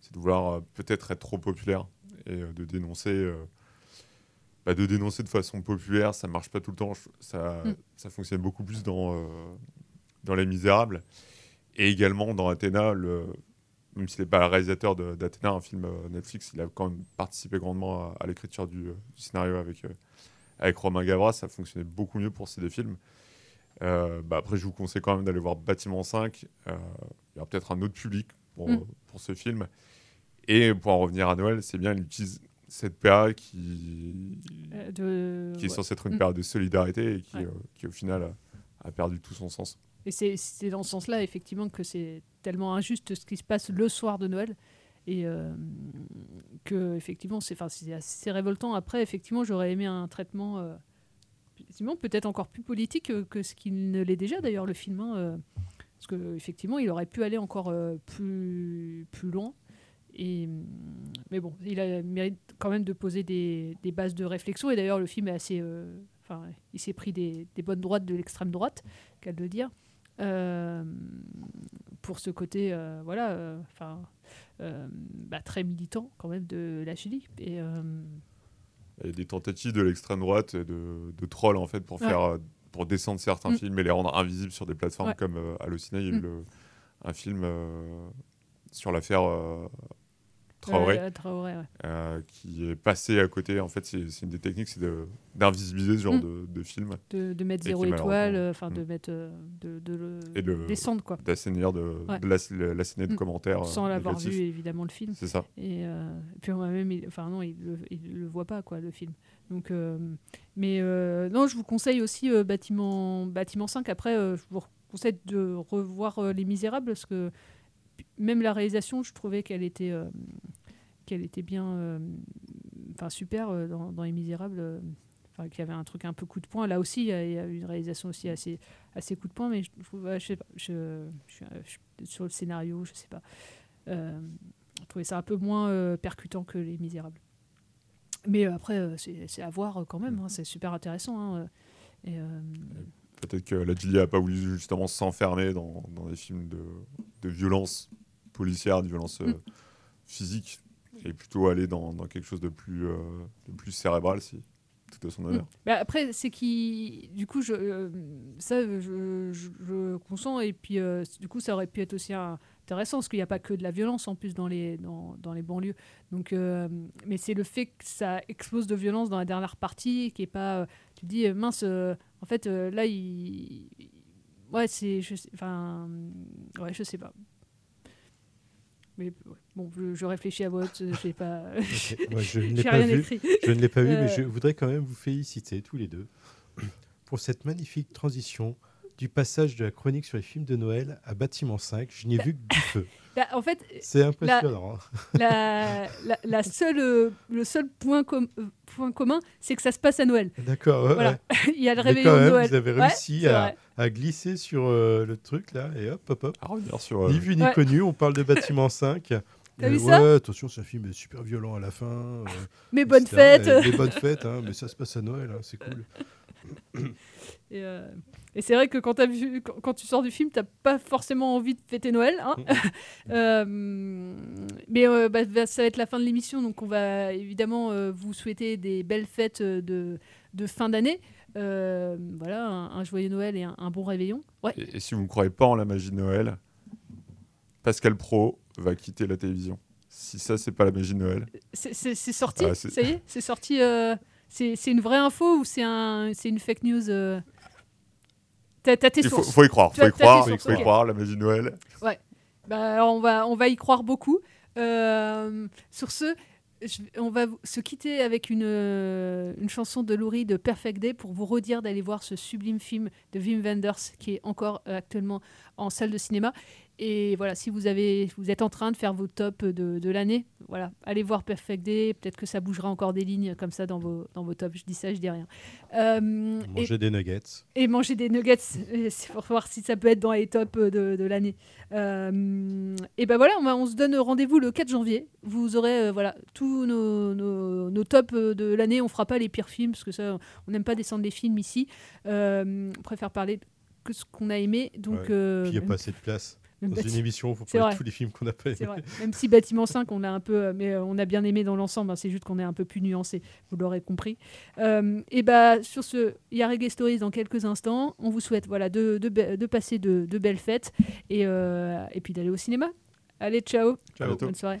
c'est de vouloir euh, peut-être être trop populaire et de dénoncer. Bah, de dénoncer de façon populaire, ça marche pas tout le temps. Ça, Mm. ça fonctionne beaucoup plus dans, euh, dans Les Misérables. Et également dans Athéna, le, même s'il n'est pas le réalisateur d'Athéna, un film euh, Netflix, il a quand même participé grandement à, à l'écriture du, euh, du scénario avec, avec Romain Gavras. Ça fonctionnait beaucoup mieux pour ces deux films. Bah, après, je vous conseille quand même d'aller voir Bâtiment 5. Euh, il y aura peut-être un autre public pour, Mm. pour ce film. Et pour en revenir à Noël, c'est bien, il utilise cette période qui, Euh, de- qui est ouais. censée être une période de solidarité et qui, Ouais. euh, qui au final, a, a perdu tout son sens. Et c'est- dans ce sens-là, effectivement, que c'est tellement injuste ce qui se passe le soir de Noël. Et euh, que, effectivement, c'est assez révoltant. Après, effectivement, j'aurais aimé un traitement, euh, peut-être encore plus politique euh, que ce qu'il ne l'est déjà, d'ailleurs, le film. hein, parce qu'effectivement, il aurait pu aller encore plus, plus loin. Et, mais bon, il a mérite quand même de poser des, des bases de réflexion. Et d'ailleurs, le film est assez. euh, Enfin, il s'est pris des, des bonnes droites de l'extrême droite, qu'à le dire. Euh, pour ce côté, euh, voilà, enfin, bah, très militant quand même de la Chili. Et Il y a des tentatives de l'extrême droite et de, de troll en fait pour Ouais. faire pour descendre certains Mm. films et les rendre invisibles sur des plateformes Ouais. comme Allociné. Il y a eu Mm. le- un film sur l'affaire Traoré, Euh, Traoré, ouais. euh, qui est passé à côté. En fait, c'est une des techniques, c'est d'invisibiliser ce genre Mm. de, de film. de, de mettre Et zéro étoile, euh, enfin de mm. mettre, de, de le et descendre quoi. d'assainir de, Ouais. de de Mm. commentaires Sans l'avoir vu évidemment le film. C'est ça. Et, puis moi-même, il- enfin non, il le, il le voit pas quoi le film. Donc, mais non, je vous conseille aussi bâtiment bâtiment 5. Après, je vous conseille de revoir Les Misérables parce que même la réalisation, je trouvais qu'elle était euh, qu'elle était bien, euh, enfin super euh, dans, dans Les Misérables. Enfin, qu'il y avait un truc un peu coup de poing. Là aussi, il y a, il y a une réalisation aussi assez, assez coup de poing, mais je, trouve- je sais pas, je, je sur le scénario, je sais pas. Je trouvais ça un peu moins percutant que Les Misérables. Mais après, c'est à voir quand même, hein, c'est super intéressant. hein, et, Peut-être que la Julia a pas voulu justement s'enfermer dans, dans des films de, de violence policière, de violence euh, Mm. physique, et plutôt aller dans, dans quelque chose de plus, euh, de plus cérébral, si tout à son honneur. Bah, après, c'est qui. Du coup, je, euh, ça, je, je, je consens. Et puis, euh, du coup, ça aurait pu être aussi un- intéressant parce qu'il n'y a pas que de la violence en plus dans les, dans, dans les banlieues. Donc, euh, mais c'est le fait que ça explose de violence dans la dernière partie qui est pas. euh, tu te dis, euh, mince, euh, en fait, euh, là, il. Ouais, c'est. Enfin. Ouais, je sais pas. Mais bon, je, je réfléchis à haute, j'ai pas. Moi, je ne l'ai pas vu. Je ne l'ai pas vu, Euh, mais je voudrais quand même vous féliciter tous les deux pour cette magnifique transition du passage de la chronique sur les films de Noël à Bâtiment 5. Je n'y ai vu que du feu. Bah, en fait, C'est impressionnant. hein. La, la, la seule, euh, le seul point, com- euh, point commun, c'est que ça se passe à Noël. D'accord, ouais, Voilà. ouais. Il y a le réveillon de Noël. Vous avez réussi à, glisser sur euh, le truc là, et hop, hop, hop. À revenir sur. euh, Ni vu ni Ouais. connu, on parle de Bâtiment 5. T'as Euh, vu ça Ouais, attention, c'est un film super violent à la fin. euh, Mais fêtes. Et- Mais bonnes fêtes, hein, mais ça se passe à Noël, hein, c'est cool. Et, euh, et c'est vrai que quand, as vu, quand, quand tu sors du film, t'as pas forcément envie de fêter Noël. hein. Euh, mais euh, bah, bah, ça va être la fin de l'émission, donc on va évidemment euh, vous souhaiter des belles fêtes de, de fin d'année. Euh, voilà, un, un joyeux Noël et un, un bon réveillon. Ouais. Et, et si vous ne croyez pas en la magie de Noël, Pascal Pro va quitter la télévision. Si ça, c'est pas la magie de Noël. C'est- sorti, Ah, c'est- ça y est, c'est sorti. euh, c'est une vraie info ou c'est un, c'est une fake news euh? T'as tes Il faut, sources. faut y croire, faut y croire, sources, faut y croire, la magie de Noël. Ouais. Bah, alors on va, on va y croire beaucoup. Euh, sur ce, je- on va se quitter avec une, euh, une chanson de Laurie de Perfect Day pour vous redire d'aller voir ce sublime film de Wim Wenders qui est encore euh, actuellement en salle de cinéma. Et voilà, si vous, avez, vous êtes en train de faire vos tops de, de l'année, voilà, allez voir Perfect Day. Peut-être que ça bougera encore des lignes comme ça dans vos, dans vos tops. Je dis ça, je dis rien. Euh, et- Manger des nuggets. et manger des nuggets, euh, c'est pour voir si ça peut être dans les tops de, de l'année. Euh, et ben voilà, on, va- on se donne rendez-vous le 4 janvier. Vous aurez euh, voilà tous nos, nos, nos tops de l'année. On fera pas les pires films parce que ça, on n'aime pas descendre les films ici. On préfère parler que ce qu'on a aimé. Donc, Ouais. Puis il n'y a pas assez de place. Même Dans une émission, il faut parler vrai. de tous les films qu'on n'a pas aimés. vrai. Même si Bâtiment 5, on l'a un peu, euh, mais euh, on a bien aimé dans l'ensemble. hein, c'est juste qu'on est un peu plus nuancé. Vous l'aurez compris. Euh, et bah sur ce, il y a Reggae Stories dans quelques instants. On vous souhaite voilà de, de, passer de, de belles fêtes et, euh, et puis d'aller au cinéma. Allez, ciao. Ciao. Bonne soirée.